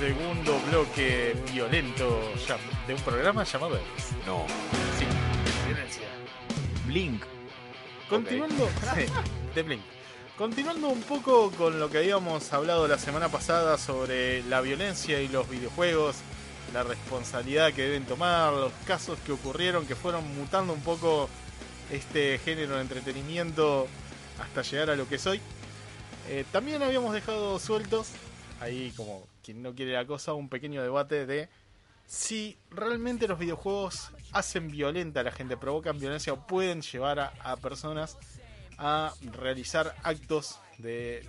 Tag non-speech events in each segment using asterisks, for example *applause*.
Segundo bloque violento de un programa llamado Elvis. No. Sí, violencia. Blink. Continuando, *laughs* sí, de Blink. Continuando un poco con lo que habíamos hablado la semana pasada sobre la violencia y los videojuegos, la responsabilidad que deben tomar, los casos que ocurrieron que fueron mutando un poco este género de entretenimiento hasta llegar a lo que soy. Eh, también habíamos dejado sueltos, ahí como quien no quiere la cosa, un pequeño debate de si realmente los videojuegos hacen violenta a la gente, provocan violencia o pueden llevar a, a personas a realizar actos de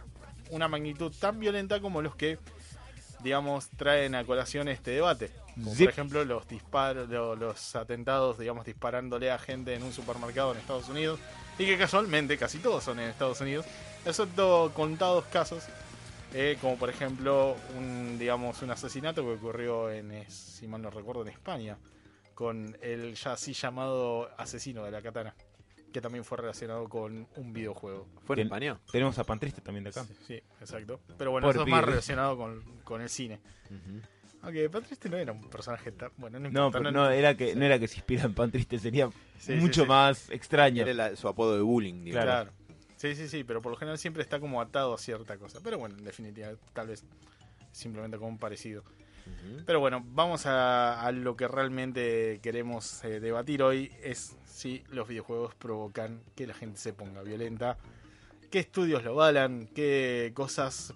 una magnitud tan violenta como los que, digamos, traen a colación este debate. Como por ejemplo los disparos, lo- los atentados, digamos, disparándole a gente en un supermercado en Estados Unidos. Y que casualmente casi todos son en Estados Unidos, excepto contados casos eh, como por ejemplo un digamos un asesinato que ocurrió en eh, si mal no recuerdo en España con el ya así llamado asesino de la katana que también fue relacionado con un videojuego ¿Fue en España? Tenemos a Pantriste también de acá. sí exacto pero bueno Pobre eso es más relacionado con, con el cine aunque Patrick no era un personaje tan bueno no, No, importa, pero no era que no era que se inspira en Pantriste, sería Sí, mucho sí, sí. más extraño. Era la- su apodo de bullying, digamos. Claro. Sí, sí, sí, pero por lo general siempre está como atado a cierta cosa. Pero bueno, en definitiva, tal vez simplemente como un parecido. Pero bueno, vamos a, a lo que realmente queremos eh, debatir hoy, es si los videojuegos provocan que la gente se ponga violenta, qué estudios lo avalan, qué cosas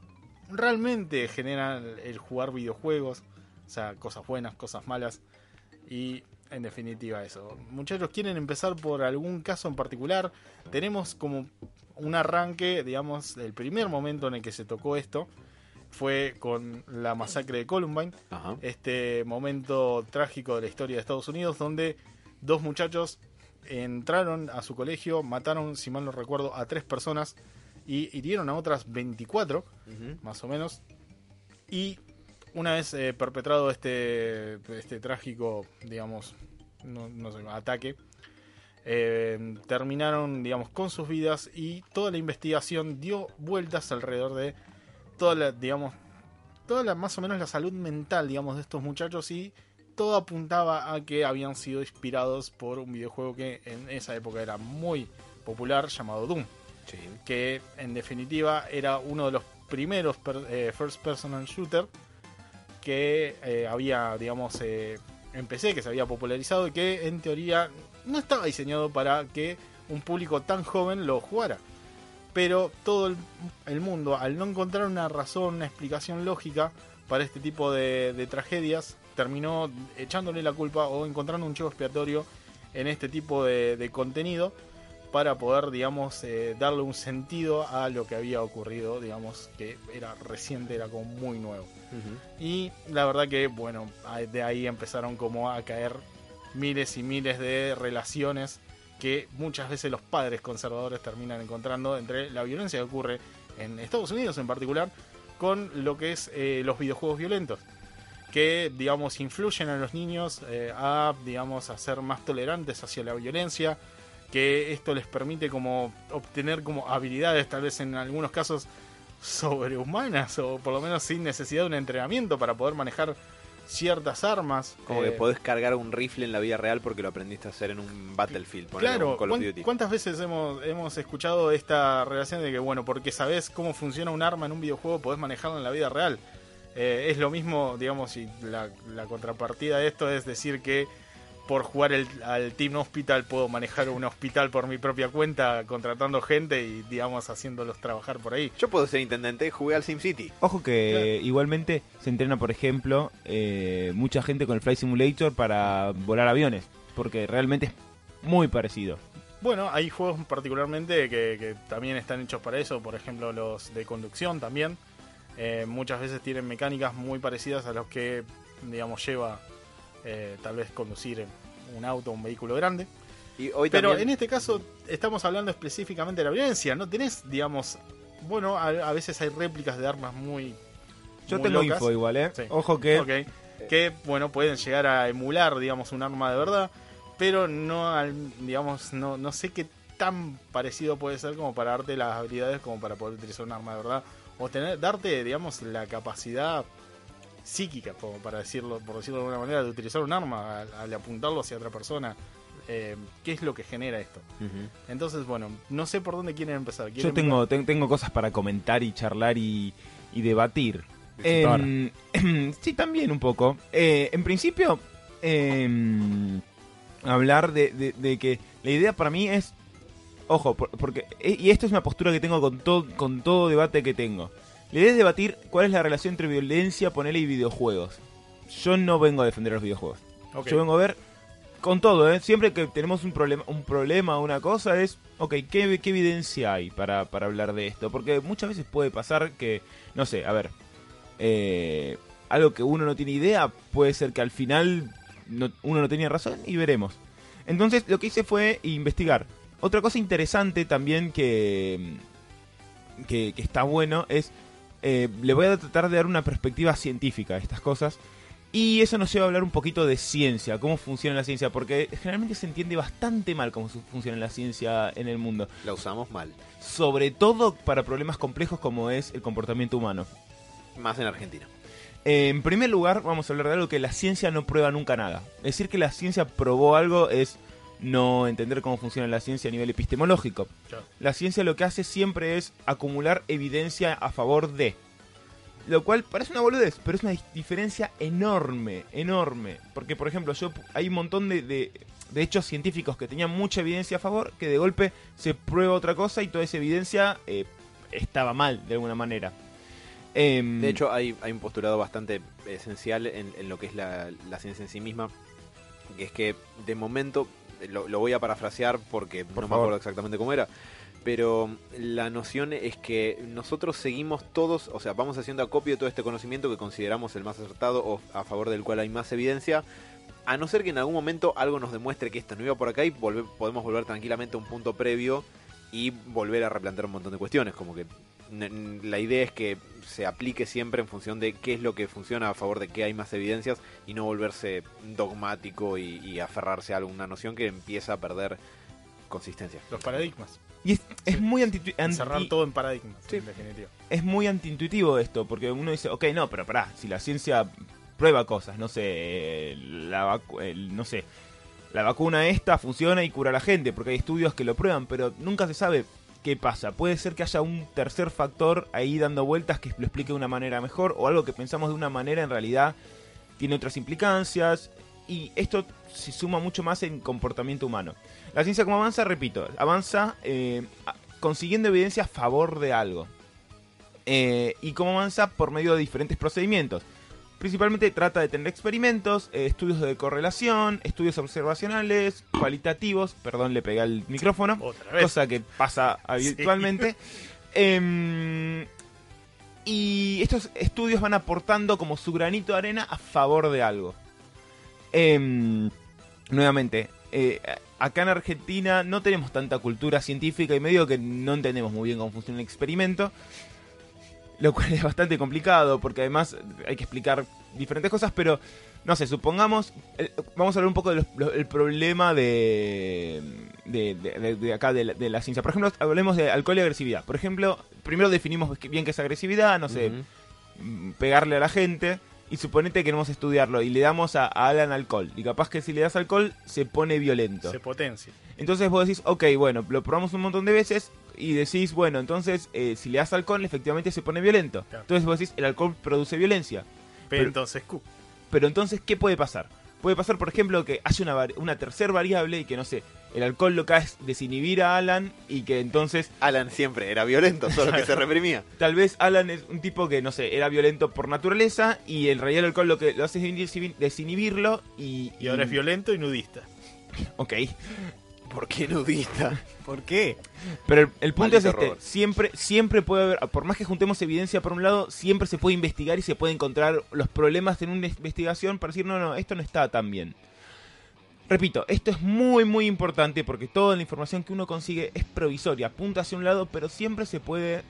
realmente generan el jugar videojuegos, o sea, cosas buenas, cosas malas, y en definitiva eso. Muchachos, ¿quieren empezar por algún caso en particular? Tenemos como un arranque, digamos, el primer momento en el que se tocó esto fue con la masacre de Columbine, Ajá. este momento trágico de la historia de Estados Unidos, donde dos muchachos entraron a su colegio, mataron, si mal no recuerdo, a tres personas y hirieron a otras 24, Ujú. más o menos. Y una vez eh, perpetrado este, este trágico, digamos, no, no sé, ataque, eh, terminaron, digamos, con sus vidas y toda la investigación dio vueltas alrededor de toda la, digamos, toda la, más o menos la salud mental, digamos, de estos muchachos y todo apuntaba a que habían sido inspirados por un videojuego que en esa época era muy popular llamado Doom Sí. que en definitiva era uno de los primeros per- eh, first personal shooter que eh, había, digamos, eh, en PC, que se había popularizado y que en teoría no estaba diseñado para que un público tan joven lo jugara. Pero todo el, el mundo, al no encontrar una razón, una explicación lógica para este tipo de, de tragedias, terminó echándole la culpa o encontrando un chivo expiatorio en este tipo de, de contenido para poder, digamos, eh, darle un sentido a lo que había ocurrido, digamos, que era reciente, era como muy nuevo. Y la verdad que, bueno, de ahí empezaron como a caer miles y miles de relaciones que muchas veces los padres conservadores terminan encontrando entre la violencia que ocurre en Estados Unidos en particular con lo que es eh, los videojuegos violentos que digamos influyen a los niños eh, a digamos a ser más tolerantes hacia la violencia que esto les permite como obtener como habilidades tal vez en algunos casos sobrehumanas o por lo menos sin necesidad de un entrenamiento para poder manejar ciertas armas Como Eh, que podés cargar un rifle en la vida real porque lo aprendiste a hacer en un Battlefield. Claro, un Call of ¿cuán- Duty. ¿cuántas veces hemos, hemos escuchado esta relación de que, bueno, porque sabes cómo funciona un arma en un videojuego, podés manejarlo en la vida real? Eh, es lo mismo, digamos, y la, la contrapartida de esto es decir que por jugar el, al Team Hospital puedo manejar un hospital por mi propia cuenta, contratando gente y, digamos, haciéndolos trabajar por ahí. Yo puedo ser intendente, jugué al SimCity. Ojo que igualmente se entrena, por ejemplo, eh, mucha gente con el Flight Simulator para volar aviones, porque realmente es muy parecido. Bueno, hay juegos particularmente que, que también están hechos para eso, por ejemplo los de conducción también. Eh, muchas veces tienen mecánicas muy parecidas a los que, digamos, lleva eh, tal vez conducir un auto o un vehículo grande. Y hoy Pero también... en este caso estamos hablando específicamente de la violencia, ¿no? Tenés, digamos, bueno, a, a veces hay réplicas de armas muy... Yo muy tengo locas. info igual, ¿eh? Sí. Ojo que. Que, bueno, pueden llegar a emular, digamos, un arma de verdad, pero no, al- digamos, no, no sé qué tan parecido puede ser como para darte las habilidades como para poder utilizar un arma de verdad, o tener, darte, digamos, la capacidad psíquica, como para decirlo, por decirlo de alguna manera, de utilizar un arma al, al apuntarlo hacia otra persona. Eh, ¿Qué es lo que genera esto? Entonces, bueno, no sé por dónde quieren empezar. yo ¿Quieren tengo, ten- tengo cosas para comentar y charlar y, y debatir. Em, *clears throat* sí, también un poco. Eh, en principio, em, hablar de, de- de que la idea para mí es, ojo, por- porque eh, y esto es una postura que tengo con todo con todo debate que tengo. La idea es debatir cuál es la relación entre violencia, ponele y videojuegos. Yo no vengo a defender los videojuegos. Yo vengo a ver con todo, ¿eh? Siempre que tenemos un problema, un problema, una cosa es, ok, ¿qué, qué evidencia hay para, para hablar de esto? Porque muchas veces puede pasar que, no sé, a ver, eh, algo que uno no tiene idea puede ser que al final no- uno no tenía razón y veremos. Entonces lo que hice fue investigar. Otra cosa interesante también que, que, que está bueno es, eh, le voy a tratar de dar una perspectiva científica a estas cosas. Y eso nos lleva a hablar un poquito de ciencia, cómo funciona la ciencia, porque generalmente se entiende bastante mal cómo funciona la ciencia en el mundo, La usamos mal. sobre todo para problemas complejos como es el comportamiento humano. Más en Argentina. Eh, en primer lugar, vamos a hablar de algo que la ciencia no prueba nunca nada. Decir que la ciencia probó algo es no entender cómo funciona la ciencia a nivel epistemológico. Claro. La ciencia lo que hace siempre es acumular evidencia a favor de. Lo cual parece una boludez, pero es una diferencia enorme, enorme. Porque, por ejemplo, yo hay un montón de, de- de hechos científicos que tenían mucha evidencia a favor, que de golpe se prueba otra cosa y toda esa evidencia eh, estaba mal, de alguna manera. Em, De hecho, hay, hay un postulado bastante esencial en, en lo que es la, la ciencia en sí misma, que es que de momento, lo, lo voy a parafrasear porque Por no me acuerdo exactamente cómo era, pero la noción es que nosotros seguimos todos, o sea, vamos haciendo acopio de todo este conocimiento que consideramos el más acertado o a favor del cual hay más evidencia, a no ser que en algún momento algo nos demuestre que esto no iba por acá y volve- podemos volver tranquilamente a un punto previo y volver a replantear un montón de cuestiones, como que la idea es que se aplique siempre en función de qué es lo que funciona a favor de qué hay más evidencias y no volverse dogmático y, y aferrarse a alguna noción que empieza a perder consistencia. Los paradigmas. Y es, muy anti, Encerrar anti- todo en paradigmas, Sí. en definitiva. es muy antiintuitivo esto, porque uno dice, ok, no, pero pará, si la ciencia prueba cosas, no sé, la vacu- el- no sé, la vacuna esta funciona y cura a la gente, porque hay estudios que lo prueban, pero nunca se sabe qué pasa. Puede ser que haya un tercer factor ahí dando vueltas que lo explique de una manera mejor, o algo que pensamos de una manera en realidad tiene otras implicancias, y esto se suma mucho más en comportamiento humano. La ciencia como avanza, repito, avanza eh, consiguiendo evidencia a favor de algo. Eh, y cómo avanza por medio de diferentes procedimientos. Principalmente trata de tener experimentos, eh, estudios de correlación, estudios observacionales, cualitativos, perdón, le pegué al micrófono, Otra vez. cosa que pasa *laughs* habitualmente. Em, y estos estudios van aportando como su granito de arena a favor de algo. Em, nuevamente, eh, acá en Argentina no tenemos tanta cultura científica y medio que no entendemos muy bien cómo funciona el experimento. Lo cual es bastante complicado porque además hay que explicar diferentes cosas, pero no sé, supongamos, eh, vamos a hablar un poco del problema de, de, de- de- de acá de la, de la ciencia. Por ejemplo, hablemos de alcohol y agresividad. Por ejemplo, primero definimos bien qué es agresividad, no sé, mm, pegarle a la gente y suponete que queremos estudiarlo y le damos a, a Alan alcohol. Y capaz que si le das alcohol se pone violento. Se potencia. Entonces vos decís, ok, bueno, lo probamos un montón de veces y decís, bueno, entonces eh, si le das alcohol efectivamente se pone violento. Claro. Entonces vos decís, el alcohol produce violencia. Pero, Pero- entonces, Q. Pero entonces, ¿qué puede pasar? puede pasar, por ejemplo, que haya una, una tercera variable y que, no sé, el alcohol lo que hace es desinhibir a Alan y que entonces... Alan siempre era violento, solo que se reprimía. Tal vez Alan es un tipo que, no sé, era violento por naturaleza y en realidad el alcohol lo que lo hace es desinhibirlo y... Y ahora es violento y nudista. Ok. ¿Por qué nudista? ¿Por qué? Pero el, punto es este, siempre, siempre puede haber, por más que juntemos evidencia por un lado, siempre se puede investigar y se puede encontrar los problemas en una investigación para decir, no, no, esto no está tan bien. Repito, esto es muy muy importante porque toda la información que uno consigue es provisoria, apunta hacia un lado, pero siempre se puede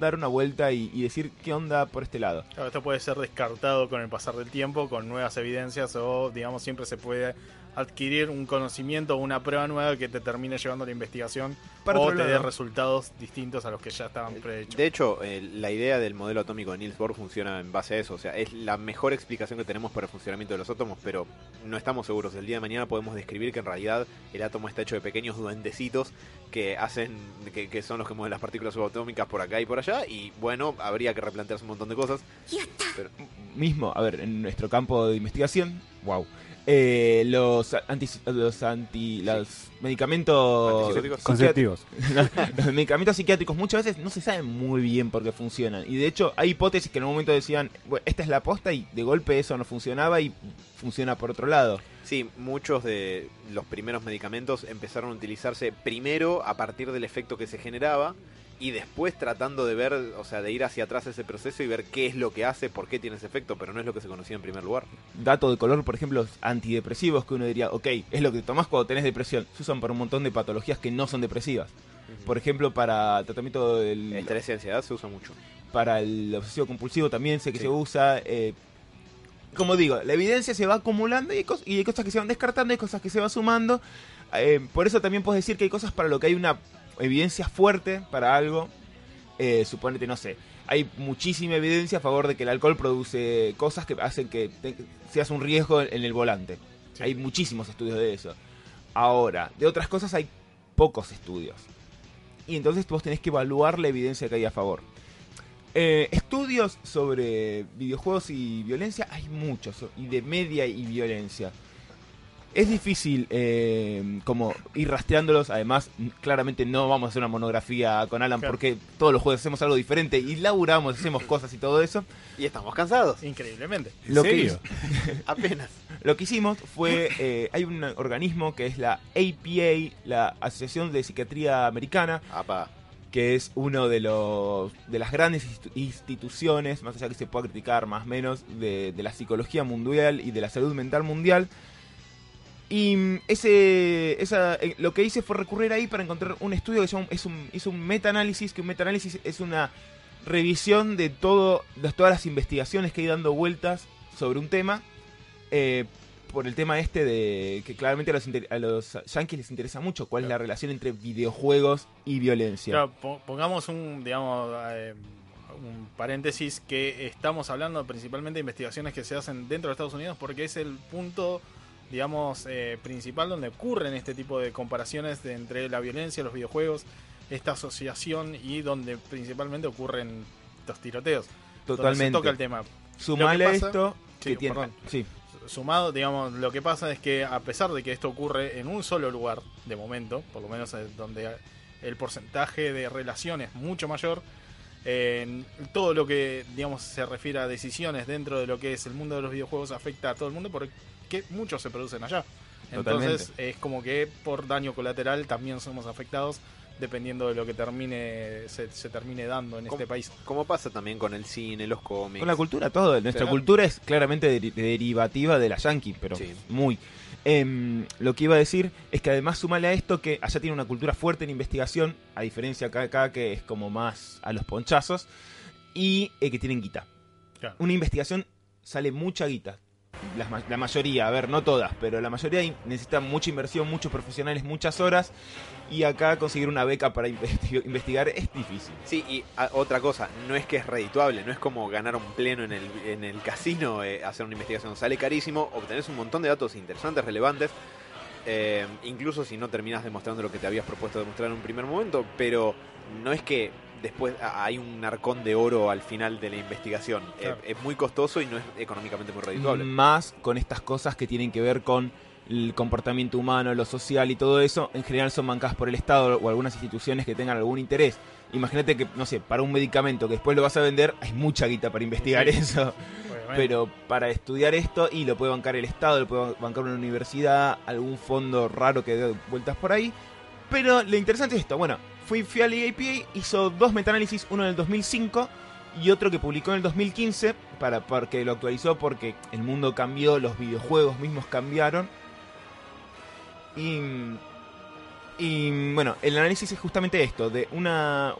dar una vuelta y, decir qué onda por este lado. esto puede ser descartado con el pasar del tiempo, con nuevas evidencias o digamos siempre se puede adquirir un conocimiento o una prueba nueva que te termine llevando a la investigación o te dé resultados distintos a los que ya estaban prehechos. De hecho, la idea del modelo atómico de Niels Bohr funciona en base a eso. O sea, es la mejor explicación que tenemos para el funcionamiento de los átomos, pero no estamos seguros. El día de mañana podemos describir que en realidad el átomo está hecho de pequeños duendecitos que hacen, que, son los que mueven las partículas subatómicas por acá y por allá. Y bueno, habría que replantearse un montón de cosas. Pero... Mismo, a ver, en nuestro campo de investigación, wow eh, los anti, los anti los medicamentos conceptivos. *laughs* Los medicamentos psiquiátricos muchas veces no se sabe muy bien por qué funcionan. Y de hecho hay hipótesis que en un momento decían esta es la posta y de golpe eso no funcionaba y funciona por otro lado. Sí, muchos de los primeros medicamentos empezaron a utilizarse primero a partir del efecto que se generaba y después tratando de ver, o sea, de ir hacia atrás ese proceso y ver qué es lo que hace, por qué tiene ese efecto, pero no es lo que se conocía en primer lugar. Dato de color, por ejemplo, antidepresivos que uno diría, ok, es lo que tomás cuando tenés depresión. Se usan para un montón de patologías que no son depresivas. Por ejemplo, para tratamiento del... Estrés y ansiedad se usa mucho. Para el obsesivo compulsivo también sé que se usa. Eh, como digo, la evidencia se va acumulando y hay, cosas, y hay cosas que se van descartando, hay cosas que se van sumando. Eh, por eso también puedes decir que hay cosas para lo que hay una evidencia fuerte para algo, eh, suponete, no sé, hay muchísima evidencia a favor de que el alcohol produce cosas que hacen que seas un riesgo en el volante. Hay muchísimos estudios de eso. Ahora, de otras cosas hay pocos estudios. Y entonces vos tenés que evaluar la evidencia que hay a favor. Eh, estudios sobre videojuegos y violencia hay muchos, y de media y violencia es difícil eh, como ir rastreándolos. Además, claramente no vamos a hacer una monografía con Alan porque todos los juegos hacemos algo diferente y laburamos, hacemos cosas y todo eso. Y estamos cansados. Increíblemente. Lo Que, *laughs* Apenas. Lo que hicimos fue, eh, hay un organismo que es la APA, la Asociación de Psiquiatría Americana. que es uno de los de las grandes instituciones, más allá que se pueda criticar más o menos, de, de la psicología mundial y de la salud mental mundial, y mm, ese, esa, eh, lo que hice fue recurrir ahí para encontrar un estudio que es un, hizo un meta-análisis, que un meta-análisis es una revisión de, todo, de todas las investigaciones que hay dando vueltas sobre un tema, eh, por el tema este de que claramente a los, a los yankees les interesa mucho, cuál es la relación entre videojuegos y violencia. pongamos un, digamos, eh, un paréntesis que estamos hablando principalmente de investigaciones que se hacen dentro de Estados Unidos porque es el punto digamos, eh, principal donde ocurren este tipo de comparaciones entre la violencia, los videojuegos, esta asociación y donde principalmente ocurren los tiroteos. Totalmente. Se toca el tema. Sumale esto que sí. Sumado, digamos, lo que pasa es que a pesar de que esto ocurre en un solo lugar, de momento, por lo menos donde el porcentaje de relación es mucho mayor, en todo lo que digamos se refiere a decisiones dentro de lo que es el mundo de los videojuegos afecta a todo el mundo porque muchos se producen allá. Entonces es como que por daño colateral también somos afectados dependiendo de lo que termine se, termine dando en este país. Como pasa también con el cine, los cómics. Con la cultura, todo. Nuestra cultura es claramente derivativa de la yankee, pero muy. Em, lo que iba a decir es que además sumale a esto que allá tiene una cultura fuerte en investigación, a diferencia acá, acá que es como más a los ponchazos, y eh, que tienen guita. Una investigación sale mucha guita la, mayoría, a ver, no todas, pero la mayoría necesita mucha inversión, muchos profesionales, muchas horas. Y acá conseguir una beca para *laughs* investigar es difícil. Sí, y otra cosa, no es que es redituable, no es como ganar un pleno en el, en el casino, eh, hacer una investigación. Sale carísimo, obtenés un montón de datos interesantes, relevantes. Eh, incluso si no terminas demostrando lo que te habías propuesto demostrar en un primer momento, pero no es que después hay un arcón de oro al final de la investigación. Claro. Es muy costoso y no es económicamente muy redituable. Más con estas cosas que tienen que ver con el comportamiento humano, lo social y todo eso, en general son bancadas por el Estado o algunas instituciones que tengan algún interés. Imagínate que, no sé, para un medicamento que después lo vas a vender, hay mucha guita para investigar Sí. eso. Obviamente. Pero para estudiar esto, y lo puede bancar el Estado, lo puede bancar una universidad, algún fondo raro que dé vueltas por ahí. Pero lo interesante es esto. Bueno, fui, fui al EAPA, hizo dos metaanálisis, uno en el 2005 y otro que publicó en el 2015, para, porque lo actualizó porque el mundo cambió, los videojuegos mismos cambiaron. Y, y bueno, el análisis es justamente esto, de una...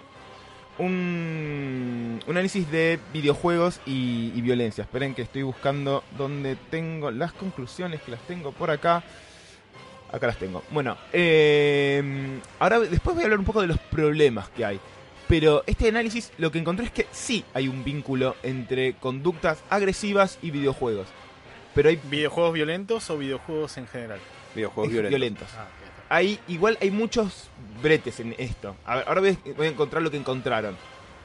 Un, un análisis de videojuegos y, y violencia. Esperen que estoy buscando donde tengo las conclusiones, que las tengo por acá. Acá las tengo. Bueno, eh, ahora después voy a hablar un poco de los problemas que hay. Pero este análisis lo que encontré es que sí hay un vínculo entre conductas agresivas y videojuegos. Pero hay ¿Videojuegos violentos o videojuegos en general? Videojuegos es- violentos. violentos. Ah. Hay, igual hay muchos bretes en esto. A ver, ahora voy a, voy a encontrar lo que encontraron.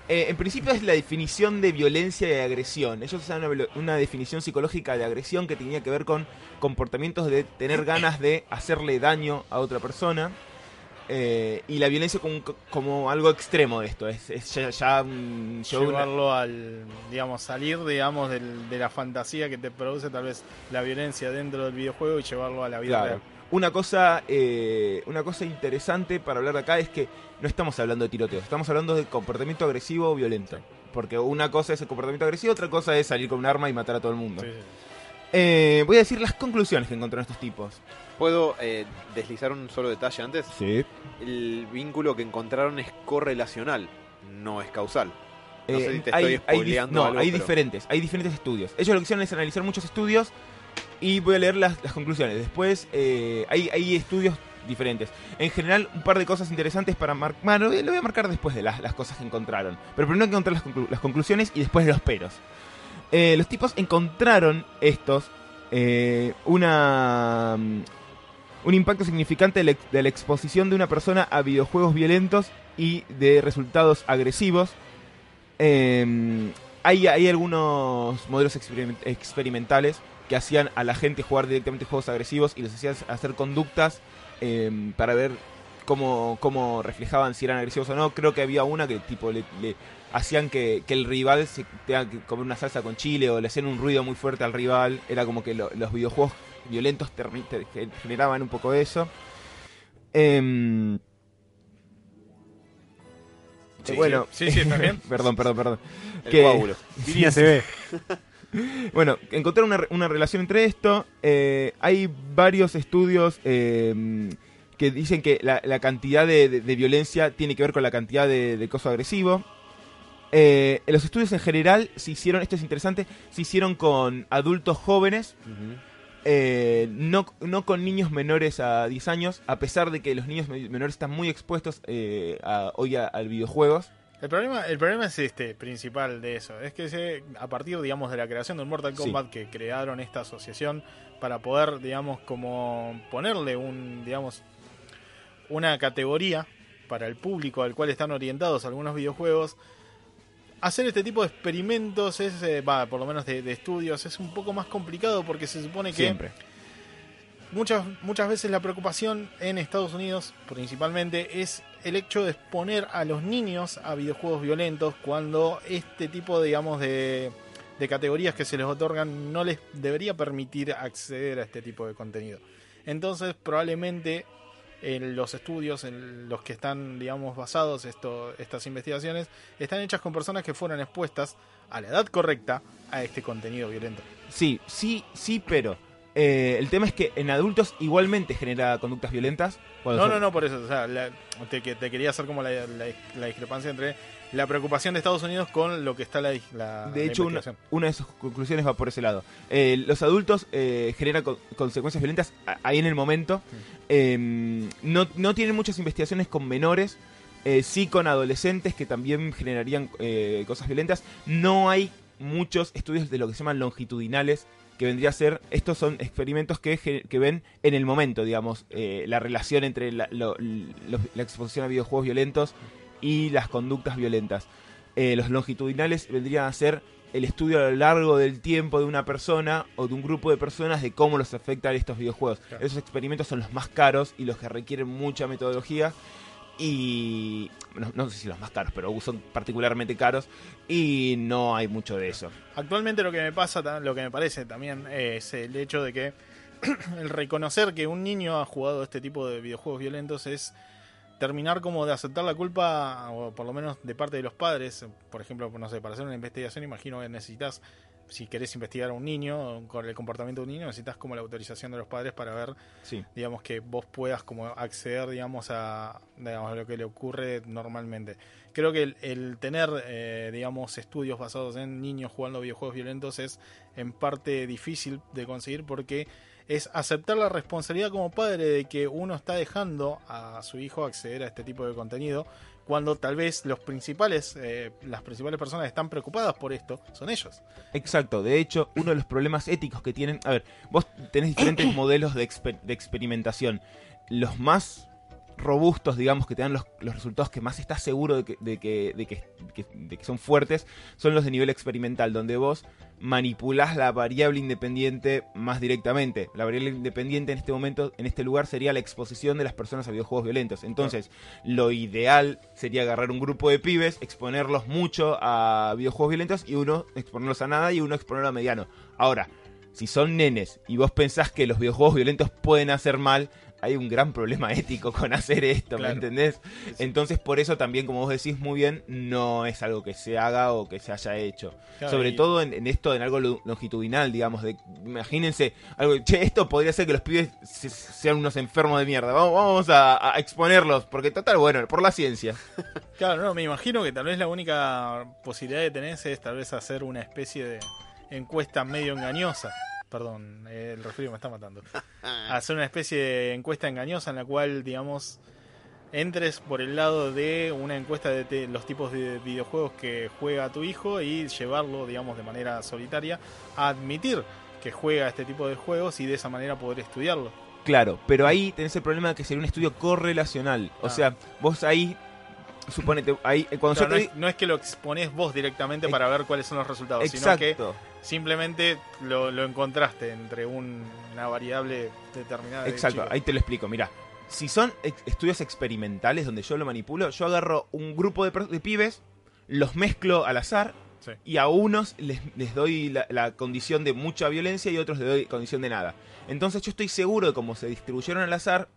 Eh, en principio es la definición de violencia y agresión. Ellos usaron una, definición psicológica de agresión que tenía que ver con comportamientos de tener ganas de hacerle daño a otra persona. Eh, y la violencia como, algo extremo de esto. Es, es ya, ya un show- Llevarlo al, digamos, salir, digamos, del- de la fantasía que te produce tal vez la violencia dentro del videojuego y llevarlo a la vida Claro. real. Una cosa, eh, una cosa interesante para hablar de acá es que no estamos hablando de tiroteos, estamos hablando de comportamiento agresivo o violento. Porque una cosa es el comportamiento agresivo, otra cosa es salir con un arma y matar a todo el mundo. Sí. Eh, voy a decir las conclusiones que encontraron estos tipos. ¿Puedo eh, deslizar un solo detalle antes? Sí. El vínculo que encontraron es correlacional, no es causal. No sé si te Eh, hay, estoy hay no, algo, hay pero- diferentes, hay diferentes estudios. Ellos lo que hicieron es analizar muchos estudios y voy a leer las, las conclusiones. Después eh, hay, hay estudios diferentes. En general, un par de cosas interesantes para marcar. Bueno, lo voy a marcar después de las, las cosas que encontraron. Pero primero hay que encontrar las, conclu- las conclusiones y después los peros. Eh, los tipos encontraron estos eh, una mm, un impacto significante de la, exposición de una persona a videojuegos violentos y de resultados agresivos. Eh, hay, algunos modelos experiment- experimentales que hacían a la gente jugar directamente juegos agresivos y les hacían hacer conductas eh, para ver cómo, cómo reflejaban si eran agresivos o no. Creo que había una que tipo le, le hacían que, que el rival se tenga que comer una salsa con chile o le hacían un ruido muy fuerte al rival. Era como que lo- los videojuegos violentos generaban un poco eso. Em, Sí, bueno, sí, sí, está bien. *laughs* perdón, perdón, perdón. El que- *laughs* se ve. *laughs* Bueno, encontrar una, una relación entre esto. eh, hay varios estudios eh, que dicen que la, la cantidad de, de- de violencia tiene que ver con la cantidad de, de coso agresivo. Eh, los estudios en general se hicieron, esto es interesante, se hicieron con adultos jóvenes, eh, no, no con niños menores a 10 años, a pesar de que los niños me- menores están muy expuestos eh, a- hoy a, a videojuegos. El problema, el problema es este, principal de eso. Es que se, a partir, digamos, de la creación del Mortal Sí. Kombat que crearon esta asociación para poder, digamos, como ponerle un, digamos, una categoría para el público al cual están orientados algunos videojuegos. Hacer este tipo de experimentos es, eh, va, por lo menos de, de estudios, es un poco más complicado porque se supone que Siempre. muchas, muchas veces la preocupación en Estados Unidos, principalmente, es el hecho de exponer a los niños a videojuegos violentos cuando este tipo, digamos, de, de categorías que se les otorgan no les debería permitir acceder a este tipo de contenido. Entonces, probablemente en los estudios en los que están, digamos, basados estas investigaciones, están hechas con personas que fueron expuestas a la edad correcta a este contenido violento. Sí, sí, sí, pero eh, el tema es que en adultos igualmente genera conductas violentas. No, no, no, por eso. O sea, la- te, que- te quería hacer como la, la- la discrepancia entre la preocupación de Estados Unidos con lo que está la, De hecho, una, de sus conclusiones va por ese lado. Eh, los adultos eh, generan co- consecuencias violentas ahí en el momento. Eh, no, no tienen muchas investigaciones con menores, eh, sí con adolescentes que también generarían eh, cosas violentas. No hay muchos estudios de lo que se llaman longitudinales, que vendría a ser, estos son experimentos que, que ven en el momento, digamos, eh, la relación entre la, lo- la exposición a videojuegos violentos y las conductas violentas. Eh, los longitudinales vendrían a ser el estudio a lo largo del tiempo de una persona o de un grupo de personas de cómo los afectan estos videojuegos. Esos experimentos son los más caros y los que requieren mucha metodología y no, sé si los más caros, pero son particularmente caros y no hay mucho de eso. Actualmente lo que me pasa, lo que me parece también es el hecho de que *clears throat* el reconocer que un niño ha jugado este tipo de videojuegos violentos es terminar como de aceptar la culpa, o por lo menos de parte de los padres. Por ejemplo, no sé, para hacer una investigación, imagino que necesitas, si querés investigar a un niño, con el comportamiento de un niño, necesitas como la autorización de los padres para ver, digamos, que vos puedas como acceder, digamos, a, lo que le ocurre normalmente. Creo que el, tener, eh, digamos, estudios basados en niños jugando videojuegos violentos es en parte difícil de conseguir porque es aceptar la responsabilidad como padre de que uno está dejando a su hijo acceder a este tipo de contenido cuando tal vez los principales, eh, las principales personas que están preocupadas por esto son ellos. Exacto, de hecho, uno de los problemas éticos que tienen, a ver, vos tenés diferentes *coughs* modelos de, de experimentación. Los más robustos, digamos, que te dan los, resultados que más estás seguro de que, son fuertes, son los de nivel experimental, donde vos manipulás la variable independiente más directamente. La variable independiente en este momento, en este lugar, sería la exposición de las personas a videojuegos violentos. Entonces, lo ideal sería agarrar un grupo de pibes, exponerlos mucho a videojuegos violentos y uno exponerlos a nada y uno exponerlo a mediano. Ahora, si son nenes y vos pensás que los videojuegos violentos pueden hacer mal, hay un gran problema *laughs* ético con hacer esto, ¿me entendés? Entonces, por eso también, como vos decís muy bien, no es algo que se haga o que se haya hecho. Sobre todo en, esto, en algo longitudinal, digamos, de, imagínense, algo, che, esto podría ser que los pibes sean unos enfermos de mierda, vamos, vamos a, exponerlos, porque total, bueno, por la ciencia. *laughs* Claro, no, me imagino que tal vez la única posibilidad que tenés es tal vez hacer una especie de encuesta medio engañosa perdón, el resfrío me está matando, *laughs* hacer una especie de encuesta engañosa en la cual, digamos, entres por el lado de una encuesta de los tipos de videojuegos que juega tu hijo y llevarlo, digamos, de manera solitaria a admitir que juega este tipo de juegos y de esa manera poder estudiarlo. Claro, pero ahí tenés el problema de que sería un estudio correlacional. O ah. sea, vos ahí suponete, ahí cuando no, es, que lo exponés vos directamente para ver cuáles son los resultados, sino que simplemente lo, encontraste entre una variable determinada. Exacto, ahí te lo explico, mira. Si son estudios experimentales donde yo lo manipulo, yo agarro un grupo de, pibes, los mezclo al azar y a unos les, doy la, la, condición de mucha violencia y a otros les doy condición de nada. Entonces yo estoy seguro de cómo se distribuyeron al azar,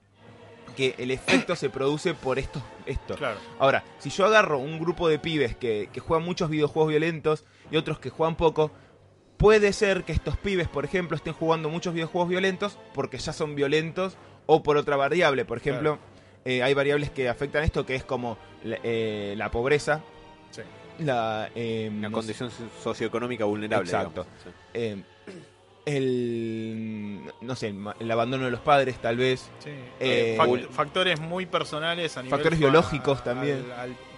que el efecto se produce por esto. esto. Ahora, si yo agarro un grupo de pibes que, que juegan muchos videojuegos violentos y otros que juegan poco, puede ser que estos pibes, por ejemplo, estén jugando muchos videojuegos violentos porque ya son violentos o por otra variable. Por ejemplo, eh, hay variables que afectan esto, que es como la, eh, pobreza. La, eh, condición socioeconómica vulnerable. Exacto. Eh, el no sé el abandono de los padres tal vez factores muy personales a nivel factores biológicos también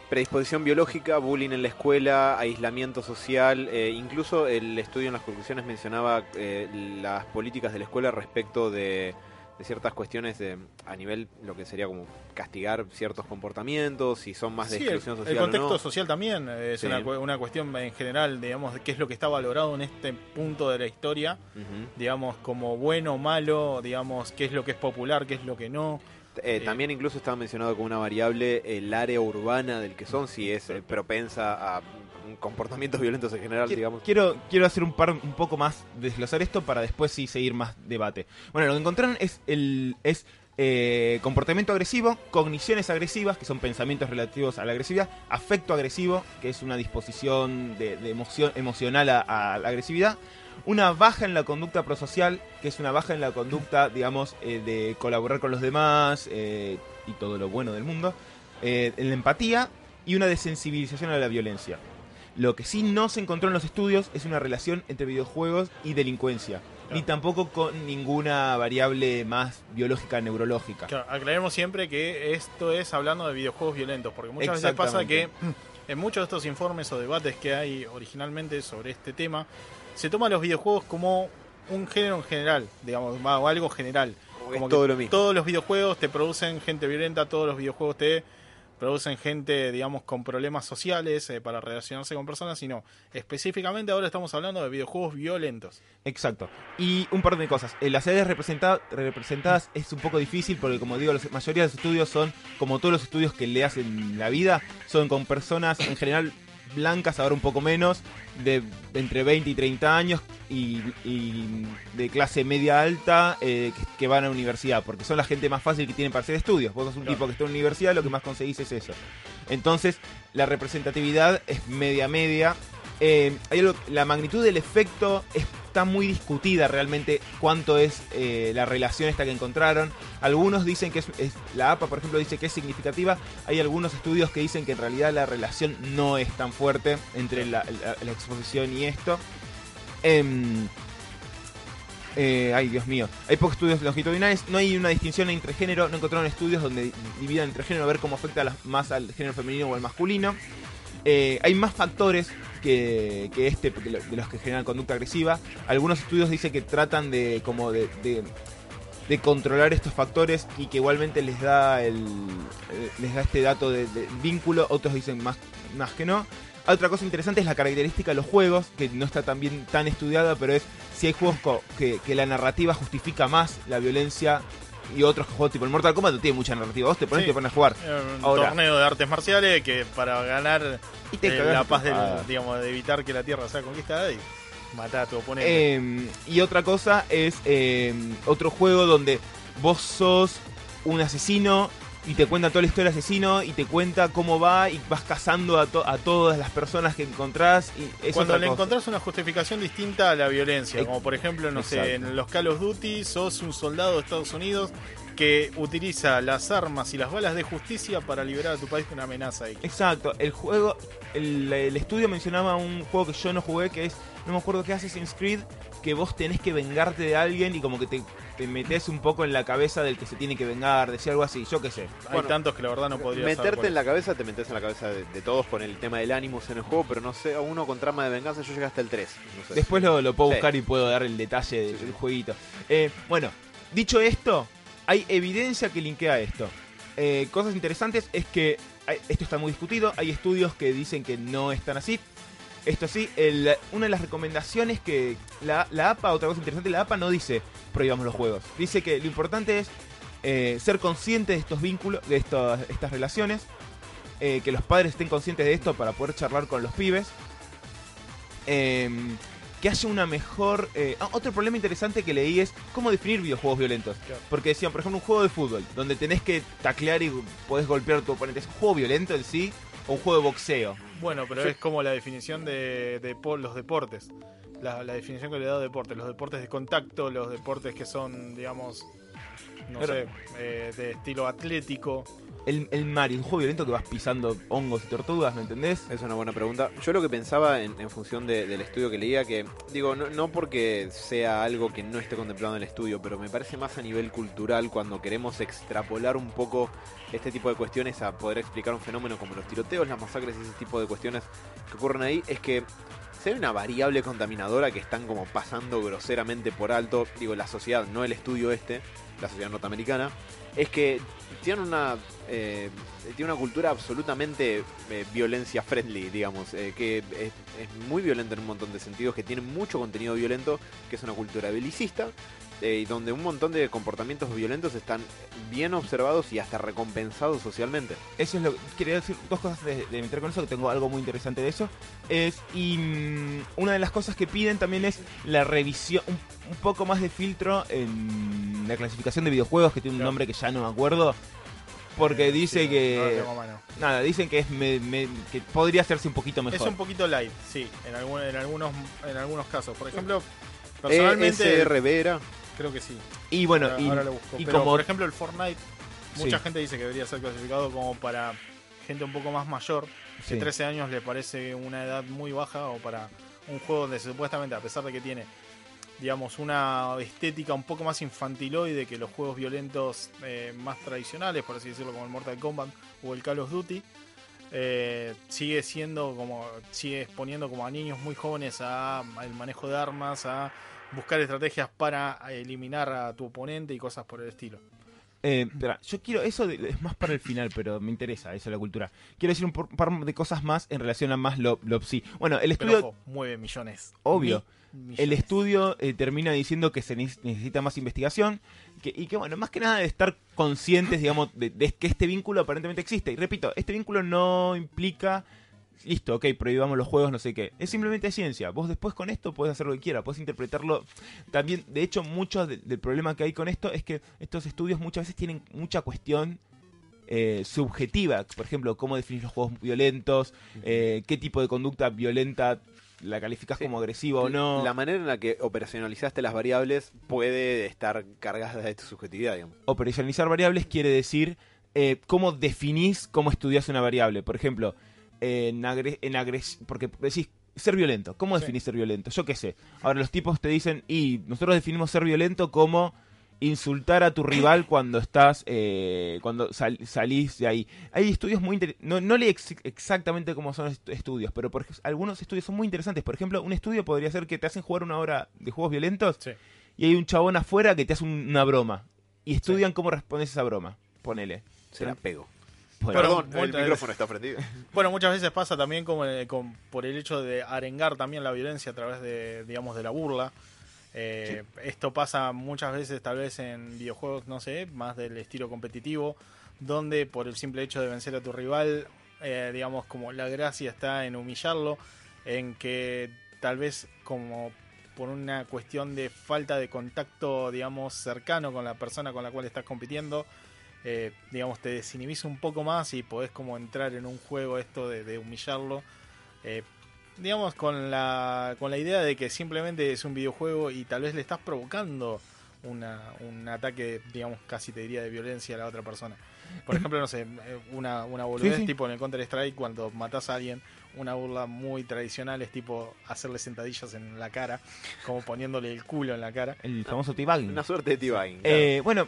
predisposición biológica, bullying en la escuela, aislamiento social, eh, incluso el estudio en las conclusiones mencionaba eh, las políticas de la escuela respecto de, ciertas cuestiones de, a nivel lo que sería como castigar ciertos comportamientos, si son más de exclusión social. El contexto social también es una, una, cuestión en general, digamos, de qué es lo que está valorado en este punto de la historia, digamos, como bueno o malo, digamos, qué es lo que es popular, qué es lo que no. Eh, también incluso estaba mencionado como una variable el área urbana del que son, si es eh, propensa a comportamientos *laughs* violentos en general, digamos. Quiero, quiero hacer un par un poco más, desglosar esto para después sí seguir más debate. Bueno, lo que encontraron es el es eh, comportamiento agresivo, cogniciones agresivas, que son pensamientos relativos a la agresividad, afecto agresivo, que es una disposición de, emoción, emocional a la agresividad, una baja en la conducta prosocial, que es una baja en la conducta, digamos, eh, de colaborar con los demás eh, y todo lo bueno del mundo, eh, en la empatía y una desensibilización a la violencia. Lo que sí no se encontró en los estudios es una relación entre videojuegos y delincuencia. Ni tampoco con ninguna variable más biológica, neurológica. aclaremos siempre que esto es hablando de videojuegos violentos, porque muchas veces pasa que en muchos de estos informes o debates que hay originalmente sobre este tema, se toman los videojuegos como un género en general, digamos, o algo general. Como todo lo mismo. Todos los videojuegos te producen gente violenta, todos los videojuegos te producen gente, digamos, con problemas sociales eh, para relacionarse con personas, sino específicamente ahora estamos hablando de videojuegos violentos. Exacto. Y un par de cosas. En las sedes representadas es un poco difícil porque, como digo, la mayoría de los estudios son, como todos los estudios que le hacen la vida, son con personas en general blancas, ahora un poco menos, de, entre 20 y 30 años y, de clase media alta eh, que, van a la universidad, porque son la gente más fácil que tienen para hacer estudios. Vos sos un tipo que está en la universidad, lo que más conseguís es eso. Entonces, la representatividad es media-media. Eh, la magnitud del efecto es está muy discutida realmente cuánto es eh, la relación esta que encontraron. Algunos dicen que es, la APA, por ejemplo, dice que es significativa. Hay algunos estudios que dicen que en realidad la relación no es tan fuerte entre la, exposición y esto. Em, eh, ay, Dios mío. Hay pocos estudios longitudinales. No hay una distinción entre género. No encontraron estudios donde dividan entre género a ver cómo afecta más al género femenino o al masculino. Eh, hay más factores que, este, de los que generan conducta agresiva. Algunos estudios dicen que tratan de como de, controlar estos factores y que igualmente les da eh, les da este dato de, vínculo. Otros dicen más, más que no. Otra cosa interesante es la característica de los juegos, que no está tan tan estudiada, pero es si hay juegos que la narrativa justifica más la violencia y otros juegos tipo el Mortal Kombat no tiene mucha narrativa. Vos te pones y te pones a jugar. Un torneo de artes marciales que para ganar eh, la paz de, digamos, de evitar que la tierra sea conquistada y matar a tu oponente. Em, y otra cosa es em, otro juego donde vos sos un asesino y te cuenta toda la historia del asesino y te cuenta cómo va y vas cazando a, a todas las personas que encontrás. Y Cuando le encontrás una justificación distinta a la violencia, como por ejemplo, no sé, en los Call of Duty sos un soldado de Estados Unidos que utiliza las armas y las balas de justicia para liberar a tu país de una amenaza. Exacto, el juego, el, el estudio mencionaba un juego que yo no jugué que es, no me acuerdo qué Assassin's Creed, que vos tenés que vengarte de alguien y como que te te metes un poco en la cabeza del que se tiene que vengar, decir algo así, yo qué sé. Hay tantos que la verdad no podría Meterte en la cabeza, te metes en la cabeza de, todos con el tema del Animus en el juego, pero no sé, a uno con trama de venganza yo llegué hasta el 3. Después lo, puedo buscar y puedo dar el detalle del jueguito. Eh, bueno, dicho esto, hay evidencia que linkea esto. Eh, cosas interesantes es que esto está muy discutido, hay estudios que dicen que no están así. Esto sí, una de las recomendaciones que la, la, APA, otra cosa interesante, la APA no dice prohibamos los juegos. Dice que lo importante es eh, ser consciente de estos vínculos, de estas relaciones, eh, que los padres estén conscientes de esto para poder charlar con los pibes. Em, que haya una mejor... Eh, ah, otro problema interesante que leí es cómo definir videojuegos violentos. Porque decían, por ejemplo, un juego de fútbol, donde tenés que taclear y podés golpear a tu oponente. ¿Es un juego violento en sí o un juego de boxeo? Bueno, pero es como la definición de, los deportes. La, definición que le da deporte. Los deportes de contacto, los deportes que son, digamos, no sé, eh, de estilo atlético. El, el, Mario, un juego violento que vas pisando hongos y tortugas, ¿me entendés? Es una buena pregunta. Yo lo que pensaba en, función del estudio que leía, que digo, no, no, porque sea algo que no esté contemplado en el estudio, pero me parece más a nivel cultural cuando queremos extrapolar un poco este tipo de cuestiones a poder explicar un fenómeno como los tiroteos, las masacres y ese tipo de cuestiones que ocurren ahí, es que si hay una variable contaminadora que están como pasando groseramente por alto, digo, la sociedad, no el estudio este, la sociedad norteamericana, es que tiene una eh, tiene una cultura absolutamente eh, violencia friendly, digamos, eh, que es, muy violenta en un montón de sentidos, que tiene mucho contenido violento, que es una cultura belicista, y donde un montón de comportamientos violentos están bien observados y hasta recompensados socialmente. Eso es lo que quería decir, dos cosas de, de meter con eso, que tengo algo muy interesante de eso. Es, y mm, una de las cosas que piden también es la revisión, un, poco más de filtro en la clasificación de videojuegos, que tiene un nombre que ya no me acuerdo porque dice que nada dicen que es que podría hacerse un poquito mejor. es un poquito light sí en, en algunos en algunos casos. Por ejemplo personalmente Vera creo que sí. Y bueno y, como por ejemplo el Fortnite mucha gente dice que debería ser clasificado como para gente un poco más mayor que 13 años le parece una edad muy baja o para un juego donde supuestamente a pesar de que tiene digamos, una estética un poco más infantiloide que los juegos violentos eh, más tradicionales, por así decirlo, como el Mortal Kombat o el Call of Duty. Eh, sigue siendo como, sigue exponiendo como a niños muy jóvenes a, el manejo de armas, a buscar estrategias para eliminar a tu oponente y cosas por el estilo. Eh, espera, yo quiero, eso de- es más para el final, pero me interesa eso de la cultura. Quiero decir un par de cosas más en relación a más lo, lo sí. Bueno, el Pero estudio, ojo, mueve millones. Obvio. Mi- millones. el estudio eh, termina diciendo que se ne- necesita más investigación que- y que, bueno, más que nada de estar conscientes, digamos, de, de que este vínculo aparentemente existe. Y repito, este vínculo no implica, listo, ok, prohibamos los juegos, no sé qué. Es simplemente ciencia. Vos después con esto podés hacer lo que quieras, podés interpretarlo. También, de hecho, mucho de- del problema que hay con esto es que estos estudios muchas veces tienen mucha cuestión eh, subjetiva. Por ejemplo, cómo definir los juegos violentos, eh, qué tipo de conducta violenta la calificas Sí. como agresiva o no. La manera en la que operacionalizaste las variables puede estar cargada de tu subjetividad, digamos. operacionalizar variables quiere decir eh, cómo definís cómo estudias una variable. Por ejemplo, en, agre en agres porque decís ser violento. ¿Cómo Sí. definís ser violento? Yo qué sé. Ahora los tipos te dicen, y nosotros definimos ser violento como insultar a tu rival *coughs* cuando estás, eh, cuando sal- salís de ahí. Hay estudios muy interesantes, no, no leí ex- exactamente cómo son estudios, pero por algunos estudios son muy interesantes. Por ejemplo, un estudio podría ser que te hacen jugar una hora de juegos violentos Sí. y hay un chabón afuera que te hace un- una broma. Y estudian cómo respondes a esa broma. Ponele. Se la pego. Bueno, Perdón, el micrófono está prendido. *laughs* Bueno, muchas veces pasa también como eh, con- por el hecho de arengar también la violencia a través de, digamos, de la burla. Eh, Esto pasa muchas veces tal vez en videojuegos, no sé, más del estilo competitivo, donde por el simple hecho de vencer a tu rival, eh, digamos, como la gracia está en humillarlo, en que tal vez como por una cuestión de falta de contacto, digamos, cercano con la persona con la cual estás compitiendo, eh, digamos, te desinhibís un poco más y podés como entrar en un juego esto de, de humillarlo. eh, digamos, con la, con la idea de que simplemente es un videojuego y tal vez le estás provocando una, un ataque, digamos, casi te diría de violencia a la otra persona. Por *laughs* ejemplo, no sé, eh, una, una boludez sí. tipo en el Counter-Strike cuando matas a alguien, una burla muy tradicional es tipo hacerle sentadillas en la cara, como poniéndole el culo en la cara. el famoso teabagging. Una suerte de. Eh, bueno,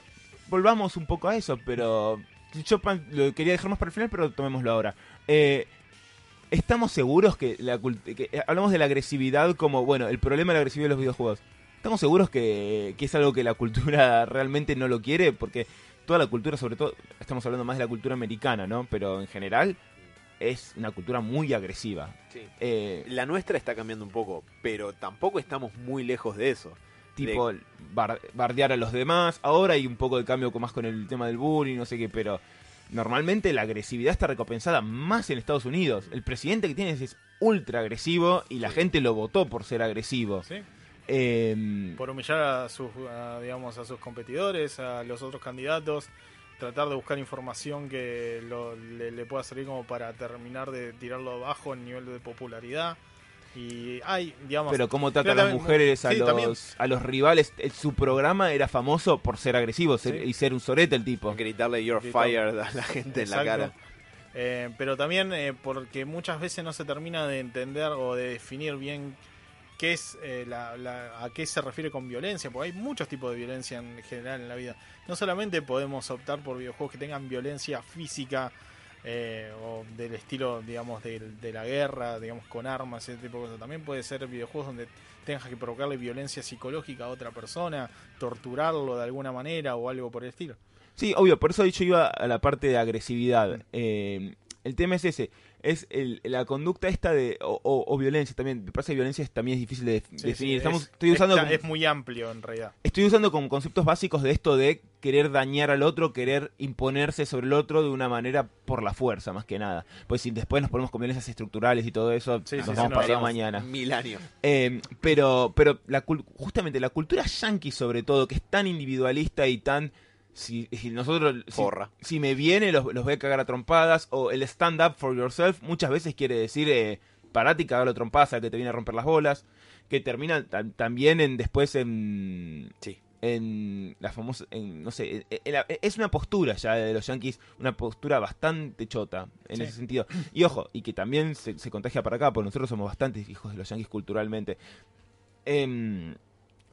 volvamos un poco a eso, pero yo lo quería dejar más para el final, pero tomémoslo ahora. Eh, Estamos seguros que, la que eh, hablamos de la agresividad como, bueno, el problema de la agresividad de los videojuegos. ¿Estamos seguros que, que es algo que la cultura *laughs* realmente no lo quiere? Porque toda la cultura, sobre todo, estamos hablando más de la cultura americana, ¿no? Pero en general es una cultura muy agresiva. Sí. Eh, La nuestra está cambiando un poco, pero tampoco estamos muy lejos de eso. Tipo bar- bardear a los demás. Ahora hay un poco de cambio más con el tema del bullying, no sé qué, pero normalmente la agresividad está recompensada más en Estados Unidos. El presidente que tienes es ultra agresivo y la gente lo votó por ser agresivo. ¿sí? Eh, por humillar a sus a, digamos a sus competidores a los otros candidatos tratar de buscar información que lo- le, le pueda servir como para terminar de tirarlo abajo en nivel de popularidad y hay digamos pero cómo trata a las mujeres, a, sí, los, también. a los rivales. Eh, Su programa era famoso por ser agresivo ser- Sí. y ser un sorete el tipo. Gritarle you're Gritar- fired a la gente en la cara. Eh, pero también eh, porque muchas veces no se termina de entender o de definir bien qué es eh, la, la- a qué se refiere con violencia, porque hay muchos tipos de violencia en general en la vida. No solamente podemos optar por videojuegos que tengan violencia física eh, o del estilo, digamos, de, de la guerra, digamos, con armas, ese tipo de cosas. También puede ser videojuegos donde tengas que provocarle violencia psicológica a otra persona, torturarlo de alguna manera o algo por el estilo. Sí, obvio, por eso yo iba a la parte de agresividad. Eh, el tema es ese, es el- la conducta esta de, o, o- o violencia también, me parece que violencia es- también es difícil de Sí, definir. sí, Estamos, es- estoy, usando es, como, es muy amplio en realidad. estoy usando como conceptos básicos de esto de querer dañar al otro, querer imponerse sobre el otro de una manera por la fuerza, más que nada. Pues si después nos ponemos con violencias estructurales y todo eso, Sí, nos sí, sí, vamos no, pasado hablamos mañana. Mil años. Eh, pero pero la cul- justamente la cultura yankee sobre todo, que es tan individualista y tan... Si, si nosotros... si- Porra. Si, me viene, los, los voy a cagar a trompadas. O el stand up for yourself muchas veces quiere decir... Eh, parate y cagalo a trompadas al que te viene a romper las bolas. Que termina tam- también en después en... Sí. En la famosa... En, no sé, en- en la- es una postura ya de los yankees. Una postura bastante chota en Sí. ese sentido. Y ojo, y que también se, se contagia para acá, porque nosotros somos bastantes hijos de los yankees culturalmente. Em,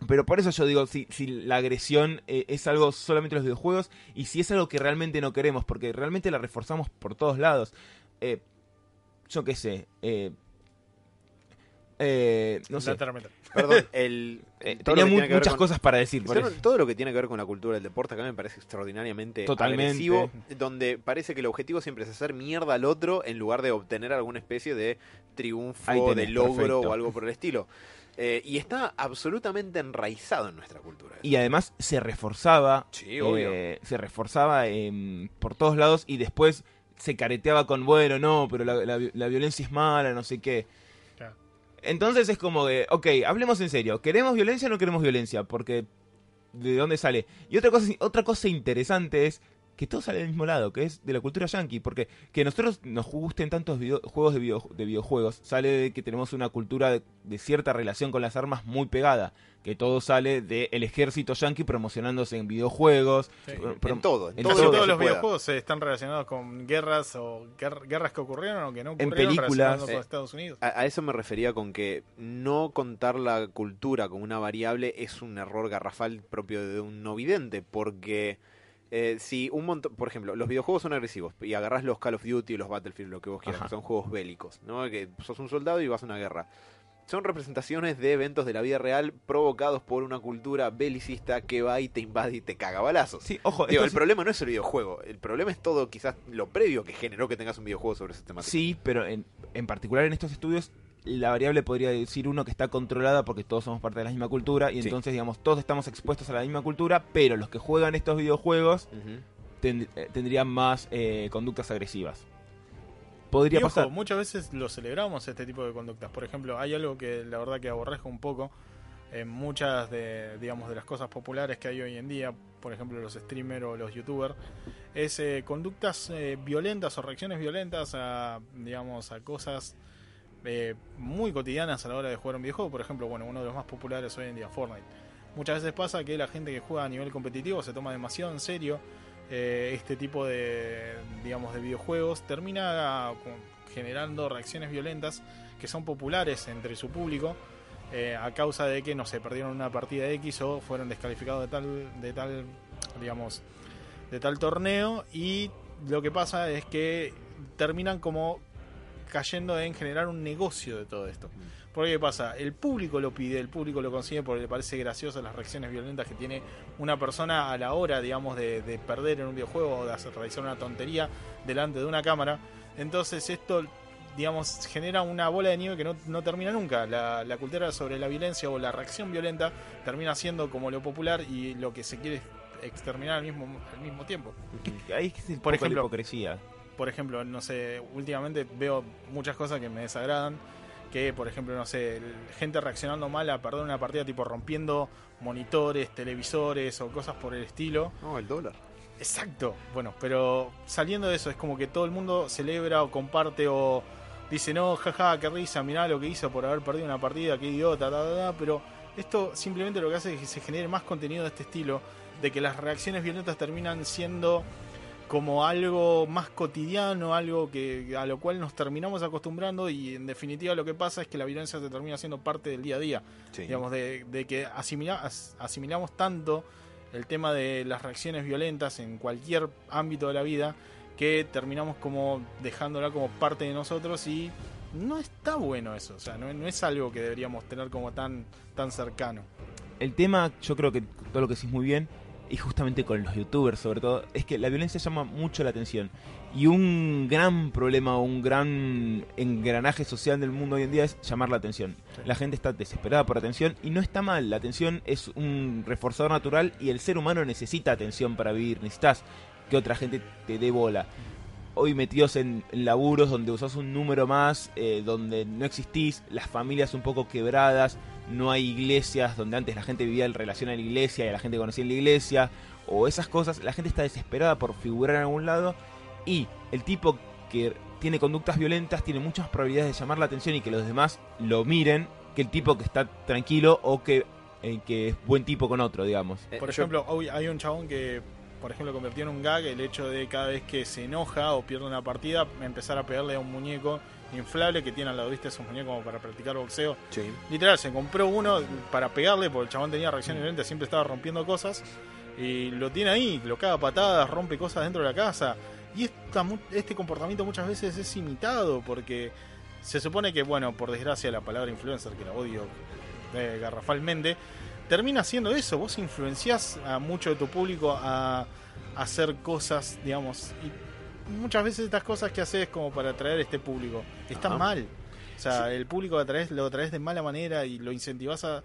pero por eso yo digo, si, si la agresión eh, es algo solamente en los videojuegos y si es algo que realmente no queremos, porque realmente la reforzamos por todos lados. Eh, yo qué sé, eh, Eh, no sé. Perdón, *laughs* el, Eh, tenía mu- que muchas con- cosas para decir. por Todo, lo que tiene que ver con la cultura del deporte acá me parece extraordinariamente Totalmente. agresivo, donde parece que el objetivo siempre es hacer mierda al otro en lugar de obtener alguna especie de triunfo, tenés, de logro perfecto. o algo por el estilo. Eh, y está absolutamente enraizado en nuestra cultura. Y además se reforzaba. Sí, obvio. eh, se reforzaba em, por todos lados y después se careteaba con, bueno, no, pero la, la vi- la violencia es mala, no sé qué. Claro. Entonces es como de, ok, hablemos en serio. ¿Queremos violencia o no queremos violencia? Porque, ¿de dónde sale? Y otra cosa, otra cosa interesante es que todo sale del mismo lado, que es de la cultura yankee. Porque que nosotros nos gusten tantos video- juegos de, video- de videojuegos, sale de que tenemos una cultura de, de cierta relación con las armas muy pegada. Que todo sale del ejército yankee promocionándose en videojuegos. Sí. pro- en todo, en en todos los pueda. videojuegos eh, están relacionados con guerras o guer- guerras que ocurrieron o que no En ocurrieron películas, eh, con Estados Unidos. A, a eso me refería con que no contar la cultura como una variable es un error garrafal propio de un no vidente, porque eh, si un montón, por ejemplo, los videojuegos son agresivos y agarrás los Call of Duty o los Battlefield, lo que vos quieras, Ajá. que son juegos bélicos, ¿no? Que sos un soldado y vas a una guerra. Son representaciones de eventos de la vida real provocados por una cultura belicista que va y te invade y te caga balazos. Sí, ojo, Digo, el sí- problema no es el videojuego, el problema es todo quizás lo previo que generó que tengas un videojuego sobre ese tema. Sí, pero en, en particular en estos estudios la variable podría decir uno que está controlada porque todos somos parte de la misma cultura y Sí. entonces digamos todos estamos expuestos a la misma cultura, pero los que juegan estos videojuegos ten- eh, tendrían más eh, conductas agresivas. Y Podría ojo, pasar. muchas veces lo celebramos este tipo de conductas. Por ejemplo, hay algo que la verdad que aborrezco un poco en muchas de, digamos, de las cosas populares que hay hoy en día, por ejemplo los streamers o los youtubers, es eh, conductas eh, violentas o reacciones violentas a, digamos, a cosas eh, muy cotidianas a la hora de jugar un videojuego. Por ejemplo, bueno, uno de los más populares hoy en día, Fortnite. Muchas veces pasa que la gente que juega a nivel competitivo se toma demasiado en serio eh, este tipo de, digamos, de videojuegos, termina generando reacciones violentas que son populares entre su público eh, a causa de que, no sé, perdieron una partida X o fueron descalificados de tal, de tal, digamos, de tal torneo y lo que pasa es que terminan como cayendo en generar un negocio de todo esto. Porque ¿qué pasa? El público lo pide, el público lo consigue porque le parece gracioso las reacciones violentas que tiene una persona a la hora, digamos, de, de perder en un videojuego o de hacer, realizar una tontería delante de una cámara. Entonces esto, digamos, genera una bola de nieve que no, no termina nunca. La, la cultura sobre la violencia o la reacción violenta termina siendo como lo popular y lo que se quiere exterminar al mismo, al mismo tiempo. Ahí es el Por poco la ejemplo, hipocresía. Por ejemplo, no sé, últimamente veo muchas cosas que me desagradan. Que, por ejemplo, no sé, gente reaccionando mal a perder una partida, tipo rompiendo monitores, televisores o cosas por el estilo. No, el dólar. Exacto. Bueno, pero saliendo de eso, es como que todo el mundo celebra o comparte o dice, no, jaja, qué risa, mirá lo que hizo por haber perdido una partida, qué idiota, ta, ta, ta", pero esto simplemente lo que hace es que se genere más contenido de este estilo, de que las reacciones violentas terminan siendo como algo más cotidiano, algo que a lo cual nos terminamos acostumbrando y en definitiva lo que pasa es que la violencia se termina siendo parte del día a día Sí. digamos, de, de que asimila- as- asimilamos tanto el tema de las reacciones violentas en cualquier ámbito de la vida que terminamos como dejándola como parte de nosotros y no está bueno eso, o sea, no, no es algo que deberíamos tener como tan, tan cercano. El tema, yo creo que todo lo que decís muy bien, y justamente con los youtubers sobre todo, es que la violencia llama mucho la atención. Y un gran problema, un gran engranaje social del mundo hoy en día es llamar la atención. La gente está desesperada por atención y no está mal. La atención es un reforzador natural y el ser humano necesita atención para vivir. Necesitas que otra gente te dé bola. Hoy metidos en, en laburos donde usás un número más, eh, donde no existís, las familias un poco quebradas, no hay iglesias donde antes la gente vivía en relación a la iglesia y a la gente conocía en la iglesia, o esas cosas, la gente está desesperada por figurar en algún lado y el tipo que tiene conductas violentas tiene muchas probabilidades de llamar la atención y que los demás lo miren que el tipo que está tranquilo o que, eh, que es buen tipo con otro, digamos. Eh, Por ejemplo, hoy hay un chabón que, por ejemplo, convirtió en un gag el hecho de cada vez que se enoja o pierde una partida, empezar a pegarle a un muñeco inflable que tiene al lado, ¿viste? Esos muñecos como para practicar boxeo. Sí. Literal, se compró uno para pegarle porque el chabón tenía reacciones violentas, siempre estaba rompiendo cosas. Y lo tiene ahí, lo caga patadas, rompe cosas dentro de la casa. Y esta este comportamiento muchas veces es imitado porque se supone que, bueno, por desgracia la palabra influencer, que la odio eh, garrafalmente, termina siendo eso. Vos influenciás a mucho de tu público a, a hacer cosas, digamos, y muchas veces estas cosas que haces como para atraer a este público están Ajá. mal. O sea, el público lo atraes, lo atraes de mala manera y lo incentivas a...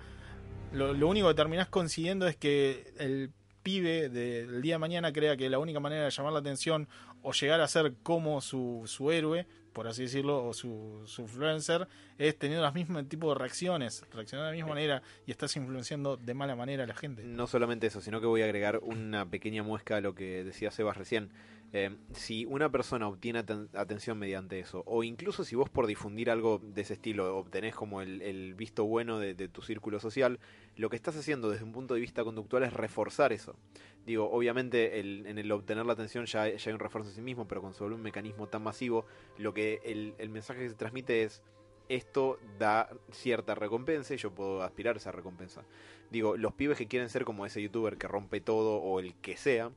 Lo, lo único que terminás consiguiendo es que el pibe del día de mañana crea que la única manera de llamar la atención o llegar a ser como su, su héroe, por así decirlo, o su, su influencer, es teniendo las mismas tipo de reacciones, reaccionando de la misma manera y estás influenciando de mala manera a la gente. No solamente eso, sino que voy a agregar una pequeña muesca a lo que decía Sebas recién. Eh, si una persona obtiene aten- atención mediante eso, o incluso si vos por difundir algo de ese estilo obtenés como el, visto bueno de, tu círculo social, lo que estás haciendo desde un punto de vista conductual es reforzar eso. Digo, obviamente en el obtener la atención ya, hay un refuerzo en sí mismo, pero con sobre un mecanismo tan masivo, lo que el, el mensaje que se transmite es esto da cierta recompensa y yo puedo aspirar a esa recompensa. Digo, los pibes que quieren ser como ese youtuber que rompe todo o el que sea,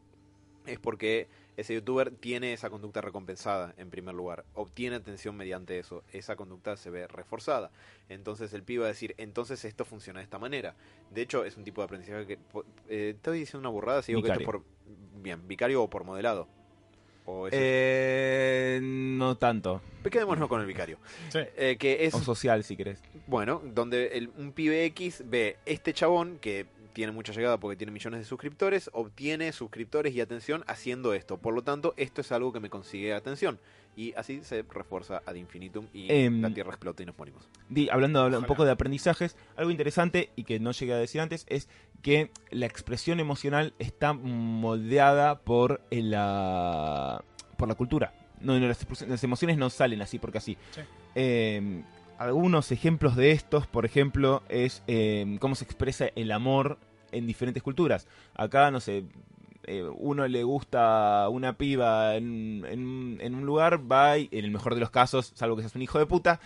es porque ese youtuber tiene esa conducta recompensada en primer lugar, obtiene atención mediante eso, esa conducta se ve reforzada. Entonces el pibe va a decir, entonces esto funciona de esta manera. De hecho, es un tipo de aprendizaje que... Eh, estoy diciendo una burrada, si digo que esto es por... Bien, vicario o por modelado. O. Eh, no tanto. Quedémonos con el vicario. Sí. Eh, que es O social, si querés. Bueno, donde el- un pibe X ve este chabón que tiene mucha llegada porque tiene millones de suscriptores, obtiene suscriptores y atención haciendo esto. Por lo tanto, esto es algo que me consigue atención. Y así se refuerza ad infinitum y Em, la Tierra explota y nos morimos. Di- hablando habla- un poco de aprendizajes, algo interesante y que no llegué a decir antes es que la expresión emocional está moldeada por eh, la por la cultura. No, no, las, emociones no salen así porque así. Sí. Eh, algunos ejemplos de estos, por ejemplo, es eh, cómo se expresa el amor en diferentes culturas. Acá, no sé, eh, uno le gusta una piba en, en- en un lugar, va y, en el mejor de los casos, salvo que seas un hijo de puta,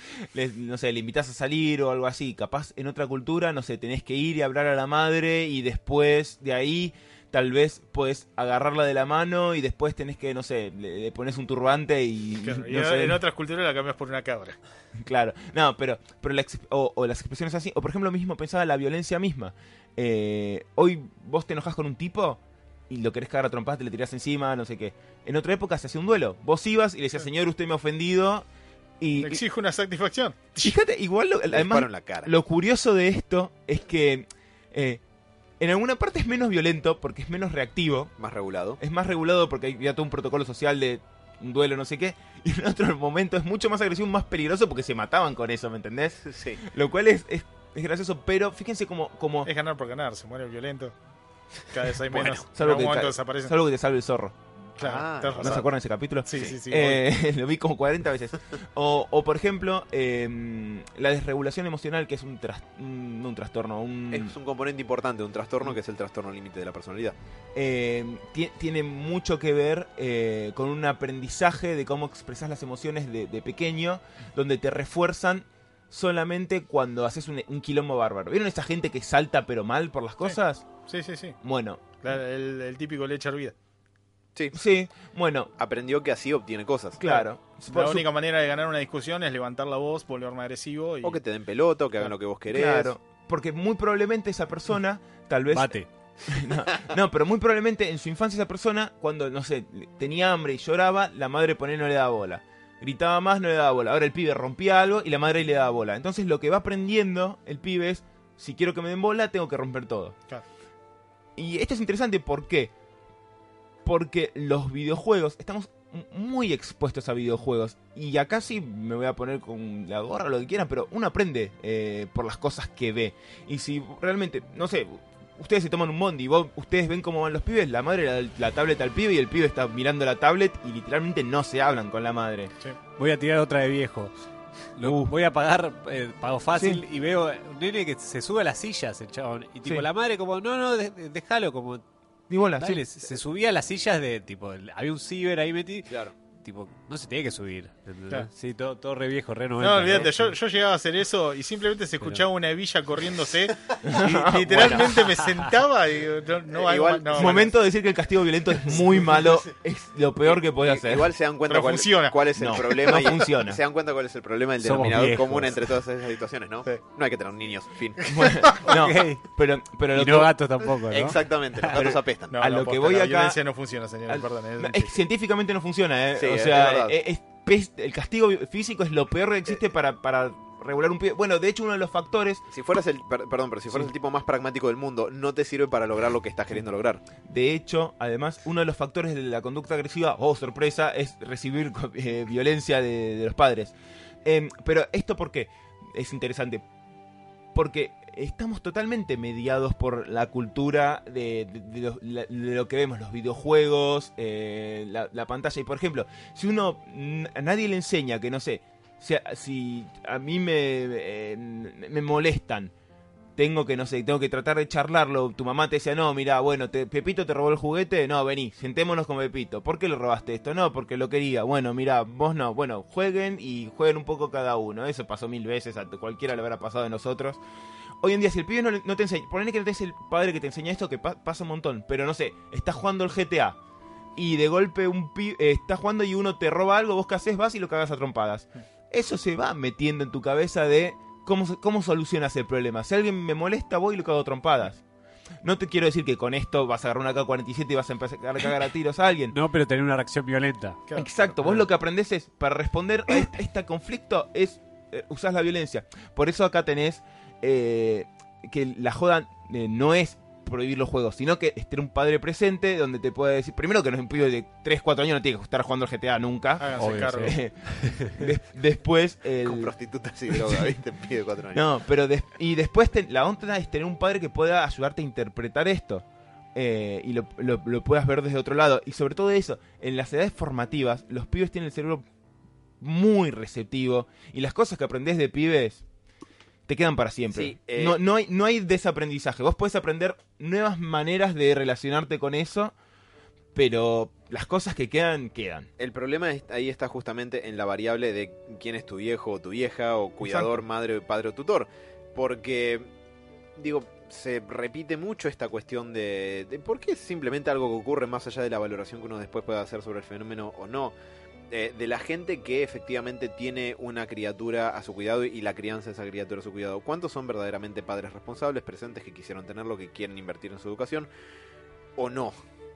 no sé, le invitas a salir o algo así. Capaz en otra cultura, no sé, tenés que ir y hablar a la madre y después de ahí tal vez puedes agarrarla de la mano y después tenés que, no sé, le, le pones un turbante y... Claro, y no sé, en otras culturas la cambias por una cabra. *laughs* Claro, no, pero, pero la o, o las expresiones así, o por ejemplo mismo pensaba la violencia misma. Eh, hoy vos te enojas con un tipo y lo querés cagar a trompadas, te le tirás encima, no sé qué. En otra época se hacía un duelo. Vos ibas y le decías, señor, usted me ha ofendido. Y, y- Exijo una satisfacción. fíjate, igual, lo, Le además, la cara. lo curioso de esto es que eh, en alguna parte es menos violento porque es menos reactivo Más regulado. es más regulado porque hay ya todo un protocolo social de un duelo, no sé qué. *laughs* Y en otro momento es mucho más agresivo, más peligroso porque se mataban con eso, ¿me entendés? Sí. Lo cual es, es, es gracioso, pero fíjense como... como Es ganar por ganar, se muere el violento. Cada vez hay *laughs* Bueno, menos. en salvo que, momento ca- desaparecen. salvo que te salve el zorro. Claro, Ah, ¿No razón. se acuerdan de ese capítulo? Sí, sí, sí. Eh, *laughs* lo vi como 40 veces. O, o, por ejemplo, eh, la desregulación emocional, que es un, tras- un, no un trastorno, un, Es un componente importante de un trastorno que es el trastorno límite de la personalidad. eh, ti- tiene mucho que ver eh, con un aprendizaje de cómo expresas las emociones de, de pequeño, donde te refuerzan solamente cuando haces un, un quilombo bárbaro. ¿Vieron esa gente que salta pero mal por las cosas? Sí, sí, sí. Bueno, Claro, el, el típico leche hervida. Sí. sí, bueno, Aprendió que así obtiene cosas. claro. Por La su- única manera de ganar una discusión es levantar la voz, volverme agresivo y. O que te den pelota, o que hagan lo que vos querés. Claro, porque muy probablemente esa persona, tal vez... Bate. *laughs* No, no, pero muy probablemente en su infancia esa persona, cuando, no sé, tenía hambre y lloraba, la madre por no le daba bola. Gritaba más, no le daba bola. Ahora el pibe rompía algo y la madre ahí le daba bola. Entonces lo que va aprendiendo el pibe es, si quiero que me den bola, tengo que romper todo. Claro. Y esto es interesante, ¿por qué? Porque los videojuegos, estamos muy expuestos a videojuegos. Y acá sí me voy a poner con la gorra lo que quieran, pero uno aprende eh, por las cosas que ve. Y si realmente, no sé, ustedes se toman un bondi y vos, ustedes ven cómo van los pibes, la madre le da la tablet al pibe y el pibe está mirando la tablet y literalmente no se hablan con la madre. Voy a tirar otra de viejo. Lo- Uh. Voy a pagar, eh, pago fácil y veo un nene que se sube a las sillas, el chabón. Y tipo, Sí. la madre como, no, no, de- déjalo, como, Ni bola, dale, sí. se, se subía a las sillas de, tipo, el- había un ciber ahí metido. Claro. Tipo, no se tiene que subir. Claro. Sí, todo, todo re viejo, re 90. No, olvídate, yo, yo llegaba a hacer eso y simplemente se escuchaba una hebilla corriéndose *laughs* y literalmente me sentaba y no, no, hay Igual, no, momento de decir que el castigo violento es muy malo, es lo peor que puede hacer. Igual se dan cuenta cuál, funciona. cuál es el No, problema. no y- funciona. Se dan cuenta cuál es el problema del denominador viejos. común entre todas esas situaciones, ¿no? Sí. No hay que tener niños, fin. *laughs* Bueno, no, pero, pero lo Y que- no gatos tampoco, ¿no? Exactamente, los gatos apestan. no, a no, lo que posta, voy la acá- violencia no funciona, señor, al- perdón. es científicamente no funciona, ¿eh? Sí, o sea, es- el castigo físico es lo peor que existe para, para regular un pibe. Bueno, de hecho, uno de los factores, Si fueras el, per- perdón, pero si fueras Sí. el tipo más pragmático del mundo, no te sirve para lograr lo que estás queriendo lograr. de hecho, además, uno de los factores de la conducta agresiva, oh sorpresa, es recibir *laughs* eh, violencia de, de los padres. Em, pero esto, ¿por qué? Es interesante. Porque estamos totalmente mediados por la cultura de, lo, que vemos, los videojuegos, eh, la, la pantalla. Y por ejemplo, si uno a nadie le enseña que no sé, si a, si a mí me, eh, me molestan, tengo que no sé, tengo que tratar de charlarlo. Tu mamá te decía, no, mira, bueno, Pepito te robó el juguete, no, vení, sentémonos con Pepito. ¿Por qué le robaste esto? No, porque lo quería. Bueno, mira, vos no, bueno, jueguen y jueguen un poco cada uno. Eso pasó mil veces, a cualquiera le habrá pasado de nosotros. Hoy en día, si el pibe no, te enseña, ponele que no tenés el padre que te enseña esto, que pa- pasa un montón, pero no sé, estás jugando el GTA y de golpe un pibe está jugando y uno te roba algo, vos qué haces, vas y lo cagas a trompadas. Eso se va metiendo en tu cabeza de cómo, cómo solucionas el problema. Si alguien me molesta, voy y lo cago a trompadas. No te quiero decir que con esto vas a agarrar una K-47 y vas a empezar a cagar a *laughs* tiros a alguien. No, pero tener una reacción violenta. Claro. Exacto, vos lo que aprendés es, para responder a este, este conflicto, es eh, usás la violencia. Por eso acá tenés eh, que la joda eh, no es prohibir los juegos, sino que esté un padre presente donde te puede decir, primero que no es un pibe de 3, 4 años, no tiene que estar jugando al GTA nunca. Háganse Obvio, cargo. sí. Des- después, el- Con prostitutas y droga, ¿viste? Pide cuatro años. no, pero des- y después te- la onda es tener un padre que pueda ayudarte a interpretar esto. eh, y lo, lo- lo puedas ver desde otro lado. Y sobre todo eso, en las edades formativas, los pibes tienen el cerebro muy receptivo. Y las cosas que aprendés de pibes te quedan para siempre. Sí, eh, no, no, hay, no hay desaprendizaje. Vos podés aprender nuevas maneras de relacionarte con eso. Pero las cosas que quedan, quedan. El problema es- ahí está justamente en la variable de quién es tu viejo o tu vieja, o cuidador, madre, padre o tutor. Porque, digo, se repite mucho esta cuestión de, de por qué es simplemente algo que ocurre más allá de la valoración que uno después pueda hacer sobre el fenómeno o no. De la gente que efectivamente tiene una criatura a su cuidado y la crianza de esa criatura a su cuidado. ¿Cuántos son verdaderamente padres responsables, presentes, que quisieron tenerlo, que quieren invertir en su educación? ¿O no?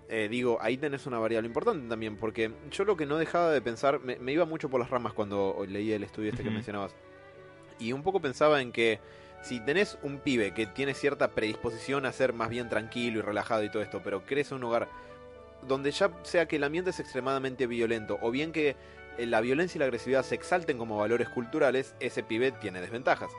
Eh, digo, ahí tenés una variable importante también, porque yo lo que no dejaba de pensar, me, me iba mucho por las ramas cuando leí el estudio este que mencionabas, y un poco pensaba en que si tenés un pibe que tiene cierta predisposición a ser más bien tranquilo y relajado y todo esto, pero crece en un hogar donde ya sea que el ambiente es extremadamente violento, o bien que eh, la violencia y la agresividad se exalten como valores culturales, ese pibe tiene desventajas.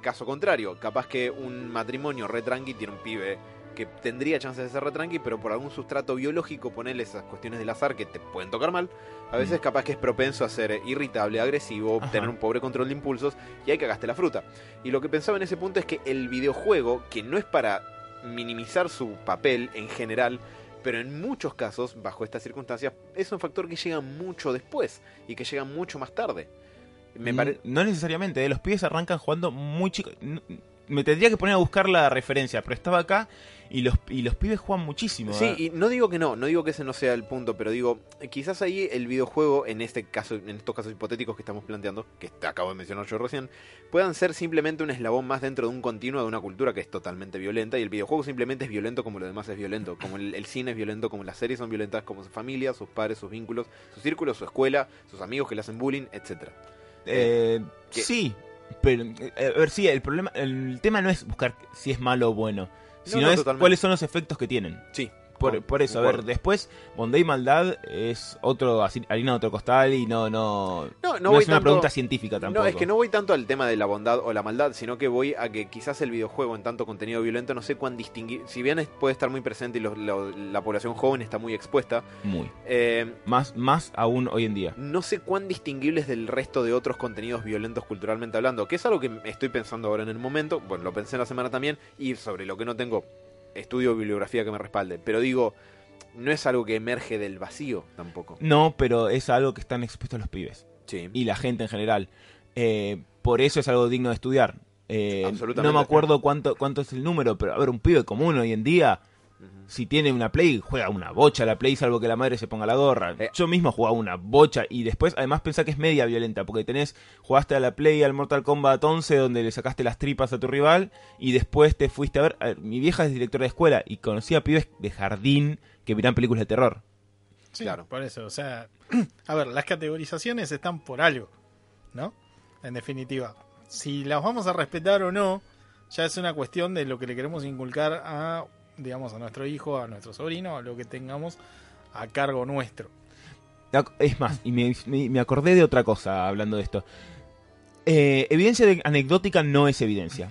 Caso contrario, capaz que un matrimonio re tranqui tiene un pibe que tendría chances de ser re tranqui, pero por algún sustrato biológico, ponerle esas cuestiones del azar que te pueden tocar mal, a veces Mm. capaz que es propenso a ser irritable, agresivo, Ajá. tener un pobre control de impulsos y hay que gastar la fruta. Y lo que pensaba en ese punto es que el videojuego, que no es para minimizar su papel en general, pero en muchos casos, bajo estas circunstancias, es un factor que llega mucho después y que llega mucho más tarde. Me. No necesariamente, ¿eh? los pibes arrancan jugando muy chicos. Me tendría que poner a buscar la referencia, pero estaba acá y los, y los pibes juegan muchísimo. Sí, ¿eh? y no digo que no, no digo que ese no sea el punto, pero digo, eh, quizás ahí el videojuego, en este caso, en estos casos hipotéticos que estamos planteando, que te acabo de mencionar yo recién, puedan ser simplemente un eslabón más dentro de un continuo de una cultura que es totalmente violenta, y el videojuego simplemente es violento como lo demás es violento, como el, el cine es violento, como las series son violentas, como su familia, sus padres, sus vínculos, su círculo, su escuela, sus amigos que le hacen bullying, etcétera. Eh, que- sí, pero eh, a ver, sí, el problema, el tema no es buscar si es malo o bueno, sino no, es totalmente. cuáles son los efectos que tienen. Sí. Por, por eso, a ver, después Bondad y Maldad es otro así, harina de otro costal y no no No, no no, voy es una tanto- pregunta científica tampoco. No, es que no voy tanto al tema de la bondad o la maldad, sino que voy a que quizás el videojuego en tanto contenido violento no sé cuán distinguir, si bien puede estar muy presente y los- la población joven está muy expuesta, muy eh, más más aún hoy en día. no sé cuán distinguibles del resto de otros contenidos violentos culturalmente hablando, que es algo que estoy pensando ahora en el momento, bueno, lo pensé en la semana también, y sobre lo que no tengo estudio o bibliografía que me respalde, pero digo, no es algo que emerge del vacío tampoco. No, pero es algo que están expuestos los pibes. Sí. y la gente en general. Eh, por eso es algo digno de estudiar. Eh, Absolutamente. no me acuerdo cuánto, cuánto es el número, pero a ver, un pibe común hoy en día, si tiene una Play, juega una bocha a la Play, salvo que la madre se ponga la gorra. Eh. Yo mismo jugaba una bocha y después, además, pensá que es media violenta, porque tenés, jugaste a la Play al Mortal Kombat 11, donde le sacaste las tripas a tu rival, y después te fuiste a ver. a ver, mi vieja es directora de escuela y conocía pibes de jardín que miran películas de terror. Sí, Claro. por eso, o sea, *clears throat* a ver, las categorizaciones están por algo, ¿no? En definitiva, si las vamos a respetar o no, ya es una cuestión de lo que le queremos inculcar a, digamos, a nuestro hijo, a nuestro sobrino, a lo que tengamos a cargo nuestro. Es más, y me, me- acordé de otra cosa hablando de esto. Eh, evidencia de- anecdótica no es evidencia.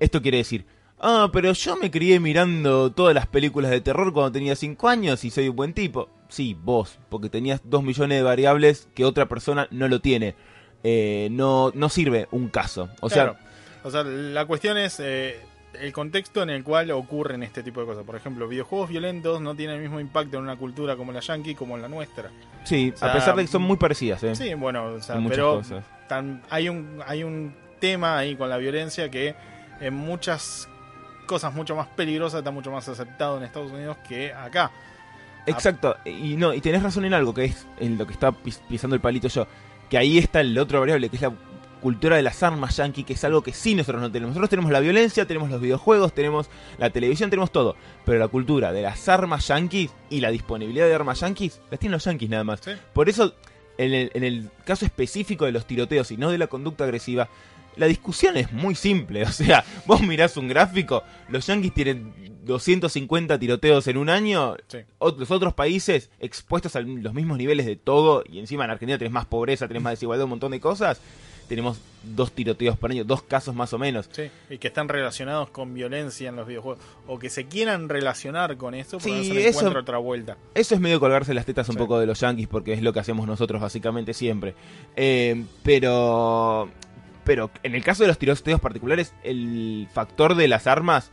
Esto quiere decir, ah, pero yo me crié mirando todas las películas de terror cuando tenía 5 años y soy un buen tipo. Sí, vos, porque tenías 2 millones de variables que otra persona no lo tiene. Eh, no, no sirve un caso. O sea, Claro. o sea, la cuestión es eh, el contexto en el cual ocurren este tipo de cosas. Por ejemplo, videojuegos violentos no tienen el mismo impacto en una cultura como la yankee como en la nuestra. sí, o sea, a pesar de que son muy parecidas, ¿eh? Sí, bueno, o sea, pero tan- hay un hay un tema ahí con la violencia que en muchas cosas mucho más peligrosas está mucho más aceptado en Estados Unidos que acá. Exacto, y no, y tenés razón en algo, que es en lo que está pis- pisando el palito yo, que ahí está el otro variable, que es la cultura de las armas yankee, que es algo que sí nosotros no tenemos. Nosotros tenemos la violencia, tenemos los videojuegos, tenemos la televisión, tenemos todo, pero la cultura de las armas yankees y la disponibilidad de armas yankees, las tienen los yankees nada más. Sí. Por eso, en el, en el caso específico de los tiroteos y no de la conducta agresiva, la discusión es muy simple. *laughs* O sea, vos mirás un gráfico, los yankees tienen 250 tiroteos en un año, Sí. los otros países expuestos a los mismos niveles de todo, y encima en Argentina tenés más pobreza, tenés más desigualdad, un montón de cosas, tenemos dos tiroteos por año, dos casos más o menos. Sí, y que están relacionados con violencia en los videojuegos. O que se quieran relacionar con porque Sí, no se eso- otra vuelta. Eso es medio colgarse las tetas un Sí. poco de los yankees, porque es lo que hacemos nosotros básicamente siempre. Eh, pero... Pero en el caso de los tiroteos particulares, el factor de las armas...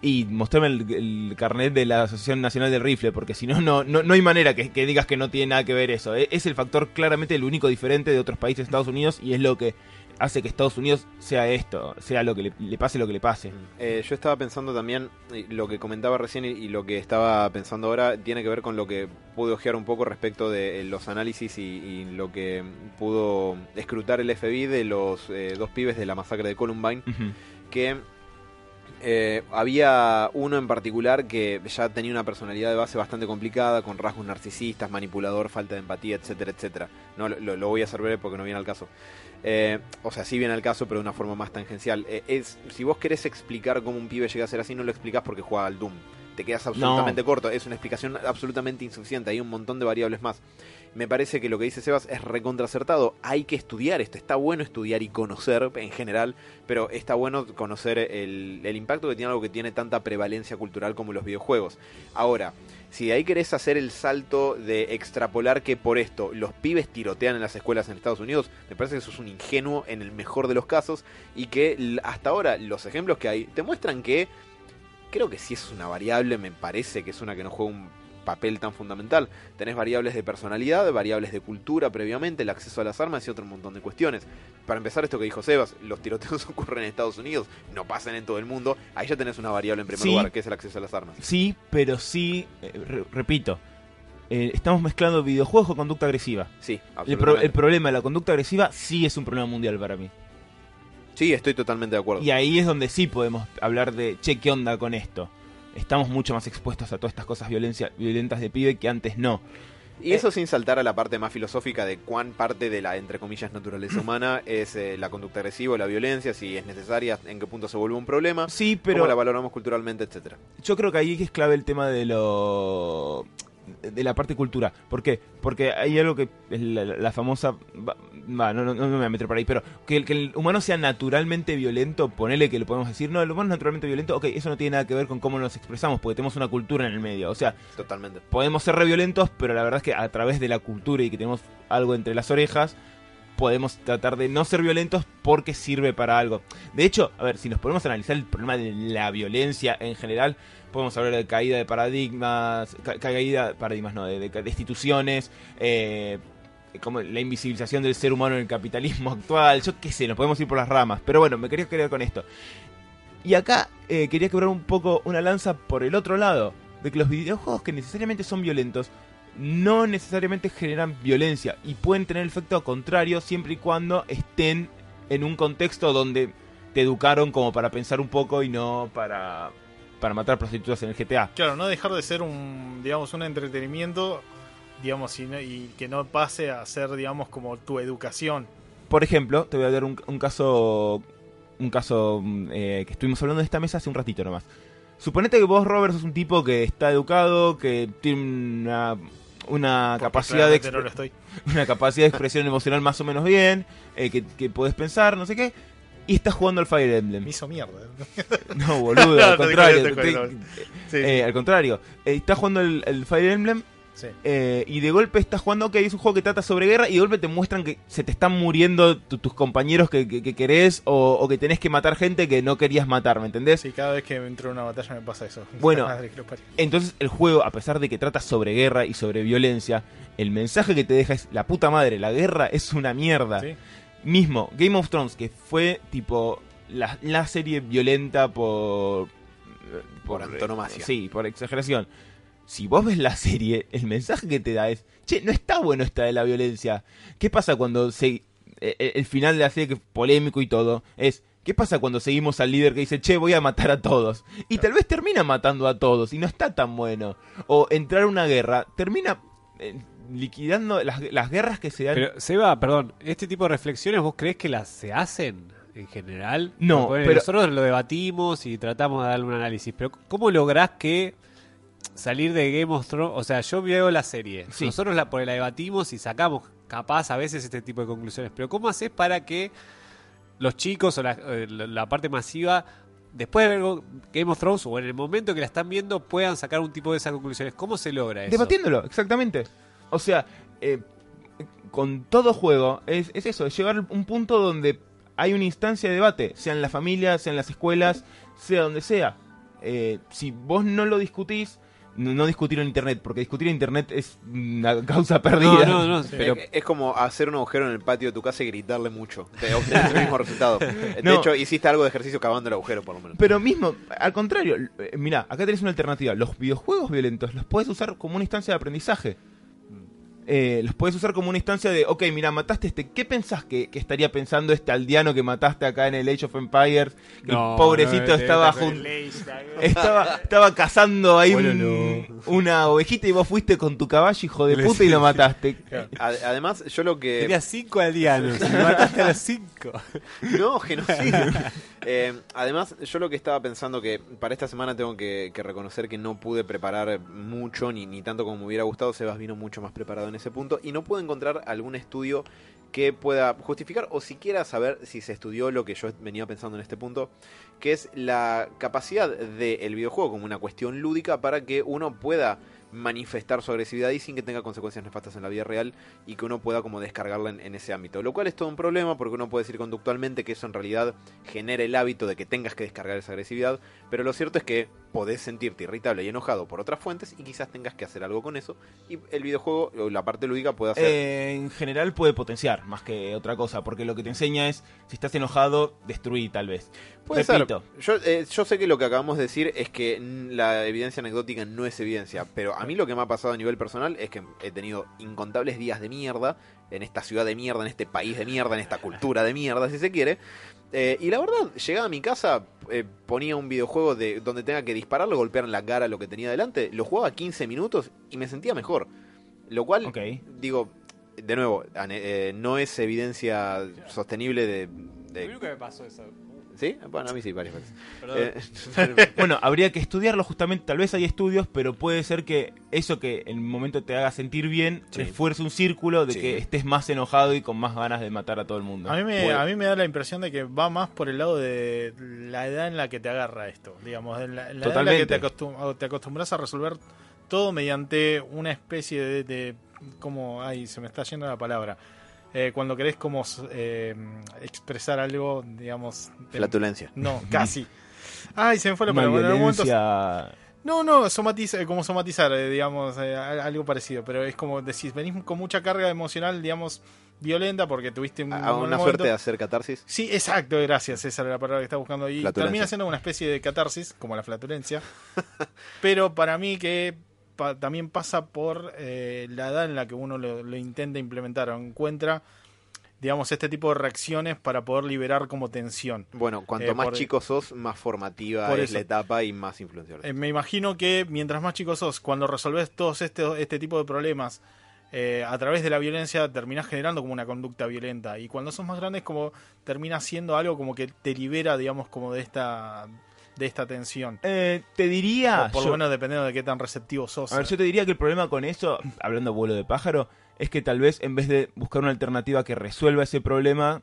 Y mostrame el, el carnet de la Asociación Nacional del Rifle, porque si no, no, no hay manera que, que digas que no tiene nada que ver eso. E- Es el factor claramente el único diferente de otros países de Estados Unidos y es lo que hace que Estados Unidos sea esto, sea lo que le, le pase lo que le pase. Eh, yo estaba pensando también, y lo que comentaba recién y, y lo que estaba pensando ahora tiene que ver con lo que pude ojear un poco respecto de eh, los análisis y, y lo que pudo escrutar el FBI de los eh, dos pibes de la masacre de Columbine, que eh, había uno en particular que ya tenía una personalidad de base bastante complicada, con rasgos narcisistas, manipulador, falta de empatía, etcétera, etcétera. No, lo, lo voy a hacer breve porque no viene al caso. Eh, o sea, sí viene al caso, pero de una forma más tangencial. Eh, es, si vos querés explicar cómo un pibe llega a ser así, no lo explicás porque juega al Doom. Te quedas absolutamente corto. Es una explicación absolutamente insuficiente. Hay un montón de variables más. Me parece que lo que dice Sebas es recontracertado. Hay que estudiar esto. Está bueno estudiar y conocer en general, pero está bueno conocer el, el impacto que tiene algo que tiene tanta prevalencia cultural como los videojuegos. Ahora, si de ahí querés hacer el salto de extrapolar que por esto los pibes tirotean en las escuelas en Estados Unidos, me parece que eso es un ingenuo en el mejor de los casos y que hasta ahora los ejemplos que hay te muestran que creo que sí es una variable, me parece que es una que no juega un papel tan fundamental. Tenés variables de personalidad, variables de cultura previamente, el acceso a las armas y otro montón de cuestiones. Para empezar, esto que dijo Sebas, los tiroteos *laughs* ocurren en Estados Unidos, no pasan en todo el mundo. Ahí ya tenés una variable en primer Sí. lugar, que es el acceso a las armas. Sí, pero sí, eh, re- repito, eh, estamos mezclando videojuegos con conducta agresiva. Sí, El, pro- absolutamente. el problema de la conducta agresiva sí es un problema mundial para mí. Sí, estoy totalmente de acuerdo. Y ahí es donde sí podemos hablar de, che, ¿qué onda con esto? Estamos mucho más expuestos a todas estas cosas violencia, violentas de pibe que antes no. Y eso sin saltar a la parte más filosófica de cuán parte de la, entre comillas, naturaleza *clears throat* humana es eh, la conducta agresiva la violencia, si es necesaria, en qué punto se vuelve un problema, Sí, cómo pero la valoramos culturalmente, etcétera. yo creo que ahí es clave el tema de lo de la parte cultura. ¿Por qué? Porque hay algo que es la, la famosa va, va, no, no, no me voy a meter por ahí, pero que el, que el humano sea naturalmente violento, ponele que lo podemos decir, no, el humano es naturalmente violento, ok, eso no tiene nada que ver con cómo nos expresamos, porque tenemos una cultura en el medio. O sea, Totalmente. podemos ser re violentos, pero la verdad es que a través de la cultura y que tenemos algo entre las orejas, podemos tratar de no ser violentos porque sirve para algo. De hecho, a ver, si nos ponemos a analizar el problema de la violencia en general, podemos hablar de caída de paradigmas, ca- caída, paradigmas no, de, de- de instituciones, eh, como la invisibilización del ser humano en el capitalismo actual, yo qué sé, nos podemos ir por las ramas, pero bueno, me quería quedar con esto. Y acá eh, quería quebrar un poco una lanza por el otro lado, de que los videojuegos que necesariamente son violentos, no necesariamente generan violencia y pueden tener el efecto contrario siempre y cuando estén en un contexto donde te educaron como para pensar un poco y no para, para matar prostitutas en el GTA. Claro, no dejar de ser un, digamos, un entretenimiento, digamos, y, no- y que no pase a ser, digamos, como tu educación. Por ejemplo, te voy a dar un, un caso un caso mm, eh, que estuvimos hablando de esta mesa hace un ratito nomás. Suponete que vos, Robert, sos un tipo que está educado, que tiene una, una porque capacidad de claramente no lo expre- estoy. *laughs* una capacidad de expresión emocional más o menos bien, eh, que, que podés pensar, no sé qué, y estás jugando al Fire Emblem. Me hizo mierda. *laughs* *laughs* No, boludo, No, al contrario. juro, te te- juro. Sí, eh, al contrario, Eh, estás jugando el, el Fire Emblem sí. eh, y de golpe estás jugando, ok, es un juego que trata sobre guerra y de golpe te muestran que se te están muriendo tu- tus compañeros que, que- que querés o, o que tenés que matar gente que no querías matar, ¿me entendés? Sí, cada vez que entro en una batalla me pasa eso. Bueno. Entonces el juego, a pesar de que trata sobre guerra y sobre violencia, el mensaje que te deja es la puta madre, la guerra es una mierda. Sí. Mismo, Game of Thrones, que fue tipo la, la serie violenta por... Por antonomasia. Sí, por exageración. Si vos ves la serie, el mensaje que te da es, che, no está bueno esta de la violencia. ¿Qué pasa cuando se... eh, eh, el final de la serie, que es polémico y todo, es... ¿Qué pasa cuando seguimos al líder que dice, che, voy a matar a todos? Y tal vez termina matando a todos y no está tan bueno. O entrar a una guerra, termina eh, liquidando las, las guerras que se dan. Pero, Seba, perdón, ¿este tipo de reflexiones vos crees que las se hacen en general? No, Porque pero- Nosotros lo debatimos y tratamos de darle un análisis, pero ¿cómo lográs que salir de Game of Thrones? O sea, yo veo la serie, Sí. nosotros la, porque la debatimos y sacamos capaz a veces este tipo de conclusiones, pero ¿cómo haces para que los chicos o la, eh, la- la parte masiva... Después de ver Game of Thrones o en el momento que la están viendo puedan sacar un tipo de esas conclusiones. ¿Cómo se logra eso? Debatiéndolo, exactamente. O sea, eh, con todo juego es, es eso, es llegar a un punto donde hay una instancia de debate, sea en la familia, sea en las escuelas, sea donde sea. Eh, si vos no lo discutís, no, no discutir en internet, porque discutir en internet es una *laughs* causa perdida. No, no, no, pero Es, es como hacer un agujero en el patio de tu casa y gritarle mucho. Te obtenés *laughs* el mismo resultado. De No. hecho, hiciste algo de ejercicio cavando el agujero, por lo menos. Pero mismo, al contrario, eh, mira, acá tenés una alternativa. Los videojuegos violentos los puedes usar como una instancia de aprendizaje. Eh, los puedes usar como una instancia de, ok, mira, mataste este. ¿Qué pensás que, que estaría pensando este aldeano que mataste acá en el Age of Empires? Que No, el pobrecito no, estaba, no, jun- estaba estaba cazando ahí Bueno, un- una ovejita y vos fuiste con tu caballo, hijo de puta, y lo mataste. Ad- Además, yo lo que... Tenía cinco aldeanos y mataste a los cinco. No, genocidio. *laughs* Eh, además, yo lo que estaba pensando que para esta semana tengo que, reconocer que no pude preparar mucho, ni, ni tanto como me hubiera gustado. Sebas vino mucho más preparado en ese punto. Y no pude encontrar algún estudio que pueda justificar o siquiera saber si se estudió lo que yo venía pensando en este punto, que es la capacidad del videojuego como una cuestión lúdica para que uno pueda manifestar su agresividad y sin que tenga consecuencias nefastas en la vida real y que uno pueda como descargarla en, en ese ámbito. Lo cual es todo un problema porque uno puede decir conductualmente que eso en realidad genera el hábito de que tengas que descargar esa agresividad, pero lo cierto es que podés sentirte irritable y enojado por otras fuentes y quizás tengas que hacer algo con eso y el videojuego o la parte lúdica puede hacer... Eh, en general puede potenciar más que otra cosa, porque lo que te enseña es, si estás enojado, destruí tal vez. Puede Repito, ser. Yo, eh, yo sé que lo que acabamos de decir es que la evidencia anecdótica no es evidencia, pero a mí lo que me ha pasado a nivel personal es que he tenido incontables días de mierda en esta ciudad de mierda, en este país de mierda, en esta cultura de mierda, si se quiere. Eh, y la verdad, llegaba a mi casa, eh, ponía un videojuego de donde tenga que dispararle, golpear en la cara lo que tenía delante, lo jugaba 15 minutos y me sentía mejor. Lo cual, digo, de nuevo, ane- eh, no es evidencia sostenible de... de- Nunca me pasó eso. ¿Sí? Bueno, a mí sí, varias veces. Eh, *laughs* Bueno, habría que estudiarlo justamente, tal vez hay estudios, pero puede ser que eso que en el momento te haga sentir bien, Sí. refuerce un círculo de Sí. que estés más enojado y con más ganas de matar a todo el mundo. A mí, me, a mí me da la impresión de que va más por el lado de la edad en la que te agarra esto. Digamos, en la, en la edad en la que te, Totalmente. acostum- te acostumbras a resolver todo mediante una especie de, de como, ay, se me está yendo la palabra. Eh, cuando querés como eh, expresar algo, digamos... de- Flatulencia. no, casi. *laughs* Ay, se me fue la palabra. En algún momento- violencia... No, no, somatiza- como somatizar, eh, digamos, eh, algo parecido. Pero es como decís, venís con mucha carga emocional, digamos, violenta porque tuviste un, A un una momento- suerte de hacer catarsis. Sí, exacto, gracias. Esa era la palabra que estaba buscando. Y termina siendo una especie de catarsis, como la flatulencia. *laughs* pero para mí que pa- también pasa por eh, la edad en la que uno lo, lo intenta implementar o encuentra, digamos, este tipo de reacciones para poder liberar como tensión. Bueno, cuanto Eh, más por- chico sos, más formativa es eso. la etapa y más influenciable. Eh, me imagino que mientras más chicos sos, cuando resolves todos este, este tipo de problemas eh, a través de la violencia, terminás generando como una conducta violenta. Y cuando sos más grandes, como termina siendo algo como que te libera, digamos, como de esta de esta tensión. Eh, te diría. o por yo- lo menos dependiendo de qué tan receptivo sos. A ver, yo te diría que el problema con eso, hablando vuelo de pájaro, es que tal vez en vez de buscar una alternativa que resuelva ese problema,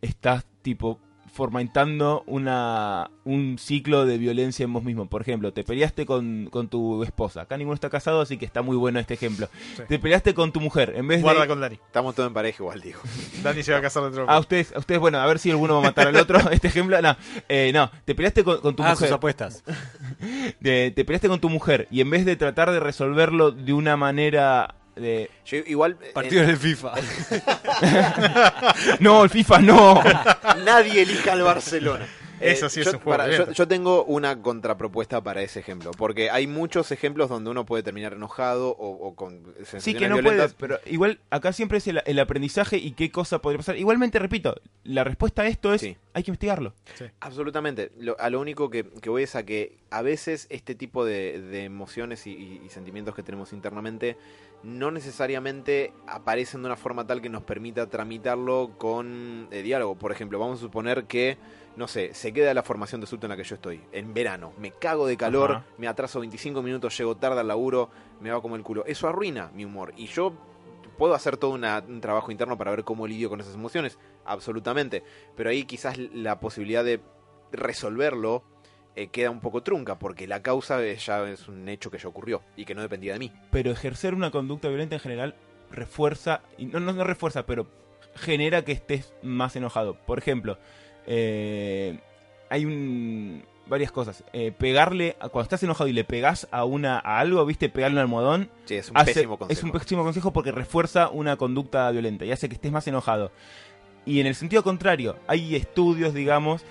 estás tipo fomentando una, un ciclo de violencia en vos mismo. Por ejemplo, te peleaste con, con tu esposa. Acá ninguno está casado, así que está muy bueno este ejemplo. Sí. Te peleaste con tu mujer. En vez Guarda de... con Dani. Estamos todos en pareja igual, digo. *laughs* Dani se va a casar dentro de A ustedes, a ustedes, bueno, a ver si alguno va a matar al otro. *laughs* Este ejemplo, no. Eh, no, te peleaste con, con tu Ah, sus mujer. apuestas. *laughs* de- te peleaste con tu mujer y en vez de tratar de resolverlo de una manera de Yo igual eh, Partidos del FIFA. *laughs* *laughs* no el FIFA no nadie elija al Barcelona. *laughs* Eso sí es yo, un juego para- yo, yo tengo una contrapropuesta para ese ejemplo, porque hay muchos ejemplos donde uno puede terminar enojado o, o con sensaciones sí que no violentas. puedes pero igual acá siempre es el, el aprendizaje y qué cosa podría pasar igualmente repito la respuesta a esto es Sí. hay que investigarlo Absolutamente. Lo- a lo único que, que voy es a que a veces este tipo de, de emociones y, y- y sentimientos que tenemos internamente no necesariamente aparecen de una forma tal que nos permita tramitarlo con eh, diálogo. Por ejemplo, vamos a suponer que, no sé, se queda la formación de subte en la que yo estoy, en verano. Me cago de calor, me atraso 25 minutos, llego tarde al laburo, me va como el culo. Eso arruina mi humor. Y yo puedo hacer todo una- un trabajo interno para ver cómo lidio con esas emociones, absolutamente. Pero ahí quizás la posibilidad de resolverlo eh, queda un poco trunca, porque la causa ya es un hecho que ya ocurrió y que no dependía de mí. pero ejercer una conducta violenta en general refuerza y no no, no refuerza pero genera que estés más enojado por ejemplo eh, hay un varias cosas Eh, pegarle a- cuando estás enojado y le pegas a una a algo viste pegarle un almohadón Sí, es un hace- pésimo consejo. Es un pésimo consejo porque refuerza una conducta violenta y hace que estés más enojado. Y en el sentido contrario, hay estudios, digamos,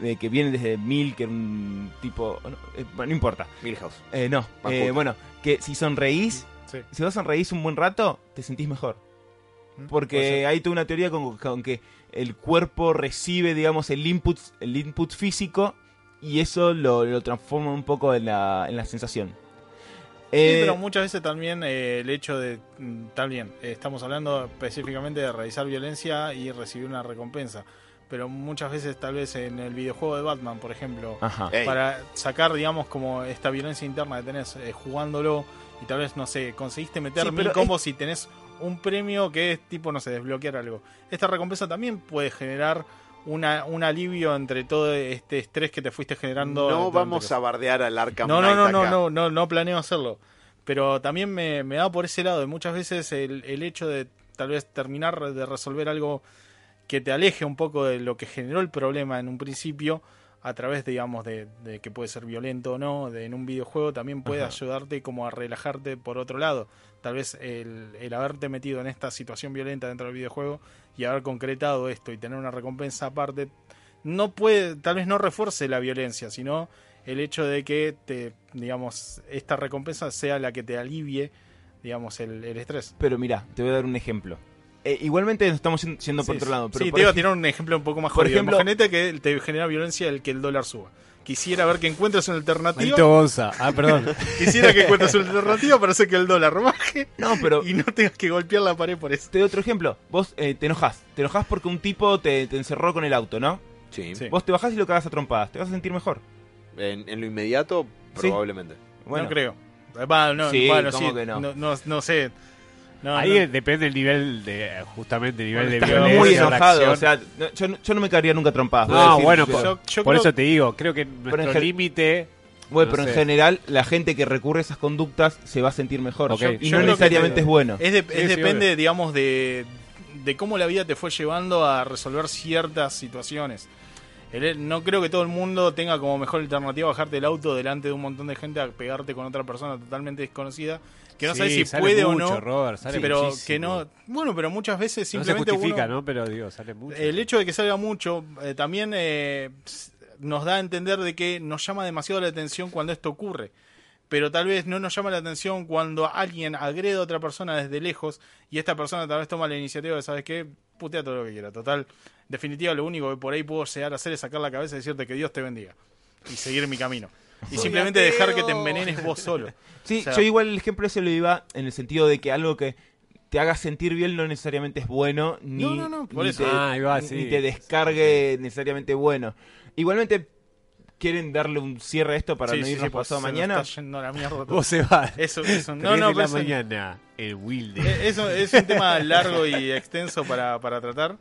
de que vienen desde Milker, un tipo... No, eh, bueno, no importa. Milhouse. Eh, no, eh, bueno, que si sonreís, Sí. si vos sonreís un buen rato, te sentís mejor. Mm, Porque hay toda una teoría con, con que el cuerpo recibe, digamos, el input, el input físico y eso lo, lo transforma un poco en la, en la sensación. Sí, Eh, pero muchas veces también eh, el hecho de, mm, está bien, eh, estamos hablando específicamente de realizar violencia y recibir una recompensa, pero muchas veces tal vez en el videojuego de Batman, por ejemplo, Ajá. Para sacar, digamos, como esta violencia interna que tenés eh, jugándolo y tal vez, no sé, conseguiste meter Sí, mil combos y tenés un premio que es tipo, no sé, desbloquear algo. Esta recompensa también puede generar una, un alivio entre todo este estrés que te fuiste generando. no vamos a bardear al Arkham no, no, Knight no, no, acá. no, no, no planeo hacerlo. Pero también me, me da por ese lado. Y muchas veces el, el hecho de tal vez terminar de resolver algo que te aleje un poco de lo que generó el problema en un principio, a través, digamos, de, de que puede ser violento o no, de, en un videojuego, también puede Ajá. ayudarte como a relajarte por otro lado. Tal vez el, el haberte metido en esta situación violenta dentro del videojuego y haber concretado esto y tener una recompensa aparte, no puede, tal vez no refuerce la violencia, sino el hecho de que te, digamos, esta recompensa sea la que te alivie, digamos, el, el estrés. Pero mira, te voy a dar un ejemplo. Eh, igualmente nos estamos yendo por Sí, otro lado. Pero sí, por te iba a tirar un ejemplo un poco más por jodido. ejemplo- Imagínate que te genera violencia el que el dólar suba. Quisiera ver que encuentres una alternativa. Gonza. Ah, perdón. *laughs* Quisiera que encuentres una alternativa para hacer que el dólar baje No, pero y no tengas que golpear la pared por eso. te doy otro ejemplo. Vos eh, te enojás. Te enojás porque un tipo te, te encerró con el auto, ¿no? Sí. Sí. Vos te bajás y lo cagás a trompadas. Te vas a sentir mejor. En, en lo inmediato, Sí. probablemente. Bueno, No creo. Va, no, Sí, bueno, ¿cómo sí, que no? no, no, no sé. No, Ahí no. depende el nivel de, justamente el nivel Bueno, de estás violencia. muy enojado. O sea, no- yo, no- yo no me caería nunca trompadas. no, decir, bueno, por, Yo- yo por creo- eso te digo, creo que en nuestro límite Bueno, no pero en general la gente que recurre a esas conductas se va a sentir mejor. Y Yo no creo que necesariamente te- es bueno. Es, de- Sí, es sí, depende, obvio. digamos, de, de cómo la vida te fue llevando a resolver ciertas situaciones. El- no creo que todo el mundo tenga como mejor alternativa bajarte el auto delante de un montón de gente a pegarte con otra persona totalmente desconocida que no Sí, sabes si sale puede mucho, o no. Robert, sale Sí, pero muchísimo. que no. Bueno, pero muchas veces No se simplemente justifica, uno- ¿no? Pero digo, sale mucho. el hecho de que salga mucho eh, también eh, nos da a entender de que nos llama demasiado la atención cuando esto ocurre. Pero tal vez no nos llama la atención cuando alguien agrede a otra persona desde lejos y esta persona tal vez toma la iniciativa de, ¿sabes qué? Putea todo lo que quiera. Total, definitiva, lo único que por ahí puedo llegar a hacer es sacar la cabeza y decirte que Dios te bendiga. Y seguir mi camino. Y simplemente dejar que te envenenes vos solo. *laughs* Sí, O sea- yo igual el ejemplo ese lo iba en el sentido de que algo que te haga sentir bien no necesariamente es bueno, ni, No, no, no, por ni eso. te, Ah, va, ni- sí. ni te descargue necesariamente bueno. Igualmente, ¿quieren darle un cierre a esto para Sí, no irnos pues pasado nos mañana? está yendo la mierda. *laughs* Vos se va. Eso, eso. No, no, la mañana, el Wilde. Eh, Eso es un tema largo y extenso para, para tratar.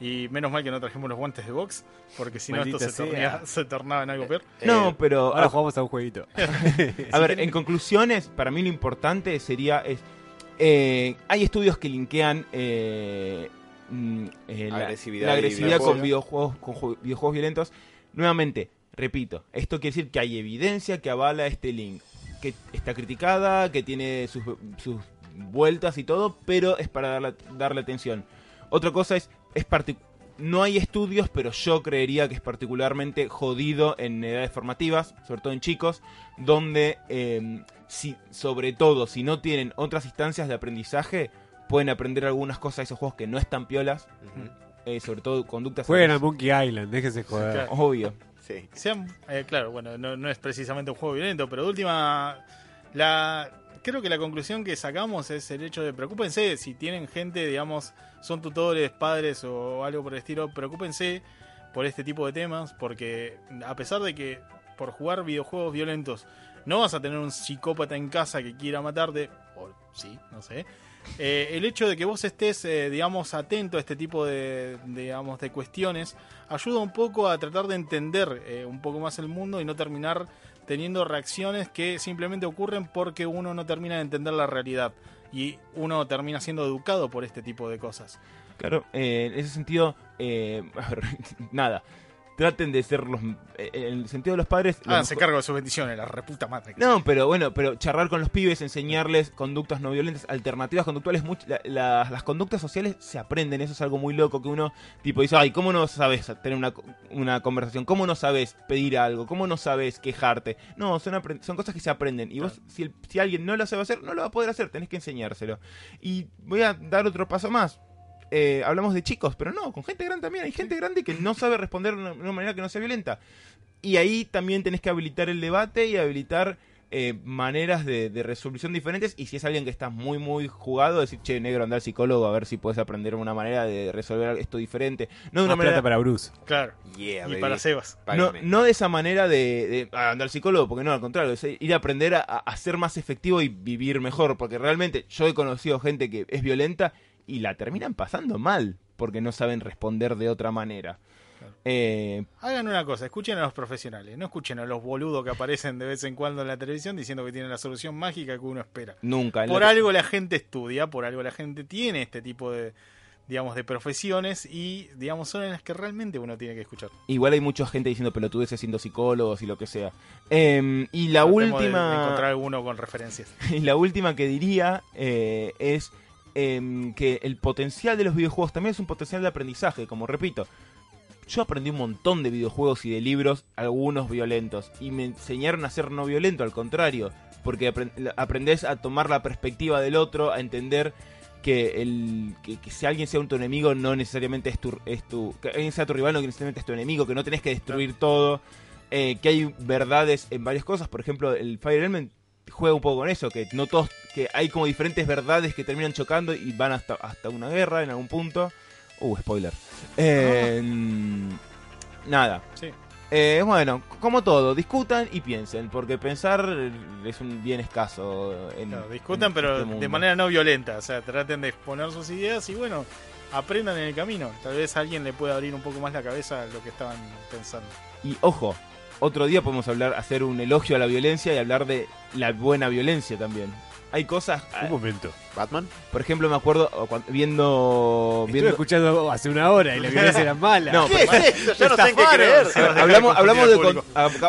Y menos mal que no trajimos los guantes de box, porque si no esto *laughs* se, tornaba en algo peor. No, Eh, pero Ahora jugamos a un jueguito. *laughs* a ver, en conclusiones, para mí lo importante sería es eh, hay estudios que linkean eh, mm, eh, la Agresividad la agresividad con videojuegos. videojuegos con ju- videojuegos violentos. Nuevamente, repito, esto quiere decir que hay evidencia que avala este link, que está criticada, que tiene sus, sus vueltas y todo, pero es para darle, darle atención. Otra cosa es, es no hay estudios, pero yo creería que es particularmente jodido en edades formativas, sobre todo en chicos, donde, eh, si, sobre todo, si no tienen otras instancias de aprendizaje, pueden aprender algunas cosas de esos juegos que no están piolas, eh, sobre todo conductas... Jueguen al Monkey Island, déjese joder. Claro. Obvio. Sí. Sean, eh, claro, bueno, no, no es precisamente un juego violento, pero de última, la, creo que la conclusión que sacamos es el hecho de preocúpense si tienen gente, digamos, son tutores, padres o algo por el estilo, preocúpense por este tipo de temas, porque a pesar de que por jugar videojuegos violentos no vas a tener un psicópata en casa que quiera matarte, o sí, no sé. eh, el hecho de que vos estés, eh, digamos, atento a este tipo de, digamos, de cuestiones ayuda un poco a tratar de entender eh, un poco más el mundo y no terminar teniendo reacciones que simplemente ocurren porque uno no termina de entender la realidad y uno termina siendo educado por este tipo de cosas. Claro, eh, en ese sentido, eh, *laughs* nada. Traten de ser los. eh, En el sentido de los padres. Háganse mejor- cargo de sus bendiciones, la reputa madre. No, pero bueno, pero charlar con los pibes, enseñarles conductas no violentas, alternativas conductuales, much- la- la- las conductas sociales se aprenden, eso es algo muy loco que uno tipo dice, ay, ¿cómo no sabes tener una, una conversación? ¿Cómo no sabes pedir algo? ¿Cómo no sabes quejarte? No, son, son cosas que se aprenden y vos, si, el- si alguien no lo sabe hacer, no lo va a poder hacer, tenés que enseñárselo. Y voy a dar otro paso más. Eh, hablamos de chicos, pero no, con gente grande también. Hay gente grande que no sabe responder de una, manera que no sea violenta. Y ahí también tenés que habilitar el debate y habilitar eh, maneras de, de resolución diferentes. Y si es alguien que está muy, muy jugado, decir, che, negro, anda al psicólogo a ver si puedes aprender una manera de resolver esto diferente. No de una Más plata manera. para Bruce. Claro. Yeah, y baby. para Sebas. No, no de esa manera de, de ah, andar al psicólogo, porque no, al contrario, es ir a aprender a, a ser más efectivo y vivir mejor, porque realmente yo he conocido gente que es violenta y la terminan pasando mal, porque no saben responder de otra manera. Eh, Hagan una cosa, escuchen a los profesionales, no escuchen a los boludos que aparecen de vez en cuando en la televisión diciendo que tienen la solución mágica que uno espera. nunca. Por La- algo la gente estudia, por algo la gente tiene este tipo de, digamos, de profesiones y, digamos, son en las que realmente uno tiene que escuchar. Igual hay mucha gente diciendo pelotudeces siendo psicólogos y lo que sea. Eh, y la Tratemos última... de encontrar alguno con referencias. *laughs* Y la última que diría eh, es em, que el potencial de los videojuegos también es un potencial de aprendizaje, como repito. Yo aprendí un montón de videojuegos y de libros, algunos violentos, y me enseñaron a ser no violento, al contrario, porque apren- aprendés a tomar la perspectiva del otro, a entender que, el, que, que si alguien sea un tu enemigo no necesariamente es tu, es tu... que alguien sea tu rival no necesariamente es tu enemigo, que no tenés que destruir todo, eh, que hay verdades en varias cosas, por ejemplo, el Fire Emblem juega un poco con eso, que no todos, que hay como diferentes verdades que terminan chocando y van hasta, hasta una guerra en algún punto. Uh, spoiler. Eh, Nada. Sí. Eh, bueno, como todo, discutan y piensen, porque pensar es un bien escaso. En, Claro, discutan, en pero este de manera no violenta. O sea, traten de exponer sus ideas y, bueno, aprendan en el camino. Tal vez alguien le pueda abrir un poco más la cabeza a lo que estaban pensando. Y ojo, otro día podemos hablar, hacer un elogio a la violencia y hablar de la buena violencia también. hay cosas. ah, Un momento. ¿Batman? Por ejemplo, me acuerdo viendo. Estuve viendo escuchando hace una hora y la violencia era mala. No, ¿Qué es esto? Ya no sé en qué creer. Hablamos, hablamos, de con-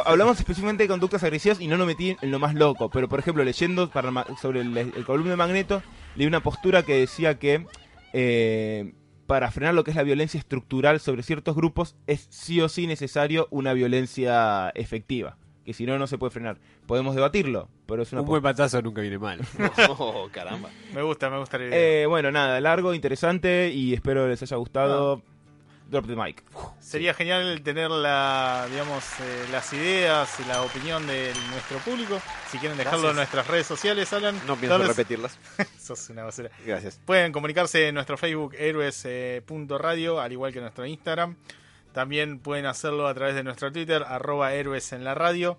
hablamos específicamente de conductas agresivas y no lo metí en lo más loco. Pero, por ejemplo, leyendo para sobre el, el columna de Magneto, leí una postura que decía que eh, para frenar lo que es la violencia estructural sobre ciertos grupos es sí o sí necesario una violencia efectiva. Que si no, no se puede frenar. Podemos debatirlo, pero es una Un buen patazo nunca viene mal. *laughs* Oh, caramba. Me gusta, me gusta la idea. Eh, bueno, nada, largo, interesante y espero les haya gustado. Drop the mic. Sería genial tener la, digamos, eh, las ideas y la opinión de nuestro público. Si quieren dejarlo en nuestras redes sociales, Alan. No pienso ¿dónde- repetirlas. *laughs* Sos una basura. Gracias. Pueden comunicarse en nuestro Facebook héroes.radio, al igual que en nuestro Instagram. También pueden hacerlo a través de nuestro Twitter, arroba héroes en la radio.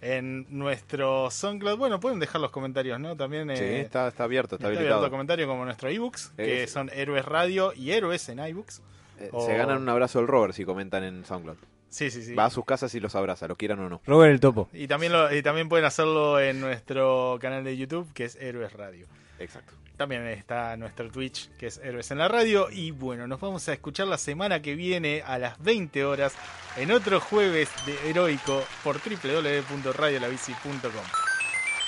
En nuestro SoundCloud, bueno, pueden dejar los comentarios, ¿no? También eh, Sí, está, está abierto, está, está abierto habilitado. comentario como nuestro ebooks, que Eh, son héroes radio y héroes en iBooks. Eh, o- Se ganan un abrazo del Robert si comentan en SoundCloud. Sí, sí, sí. Va a sus casas y los abraza, lo quieran o no. Robert el topo. Y también, lo, y también pueden hacerlo en nuestro canal de YouTube, que es Héroes Radio. Exacto. También está nuestro Twitch, que es Héroes en la Radio. Y bueno, nos vamos a escuchar la semana que viene a las 20 horas en otro jueves de Heroico por www.radiolabici.com.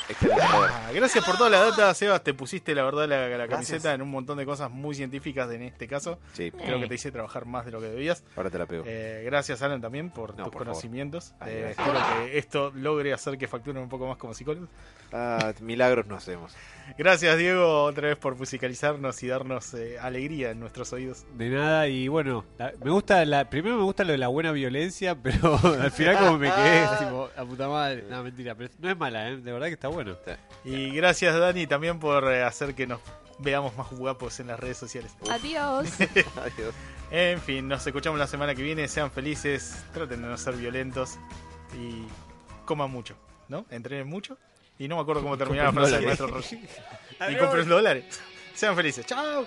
Excelente. Ah, gracias por toda la data, Sebas. Te pusiste la verdad la, la Gracias. camiseta en un montón de cosas muy científicas en este caso. Sí, Creo que te hice trabajar más de lo que debías. ahora te la pego. Eh, gracias, Alan, también por No, tus por conocimientos. Eh, espero que esto logre hacer que facturen un poco más como psicólogos. Ah, milagros no hacemos. Gracias, Diego, otra vez por musicalizarnos y darnos eh, alegría en nuestros oídos. De nada, y bueno, la- me gusta la, primero me gusta lo de la buena violencia, *laughs* pero al final como me quedé, *laughs* tipo, a puta madre, no, mentira, pero no es mala, ¿eh? de verdad que está bueno. Y gracias, Dani, también por eh, hacer que nos veamos más guapos en las redes sociales. Adiós. *laughs* Adiós. En fin, nos escuchamos la semana que viene. Sean felices, traten de no ser violentos y coman mucho, ¿no? Entrenen mucho. Y no me acuerdo cómo terminaba la frase del maestro Roshi. *laughs* Y compren dólares. Sean felices. ¡Chao!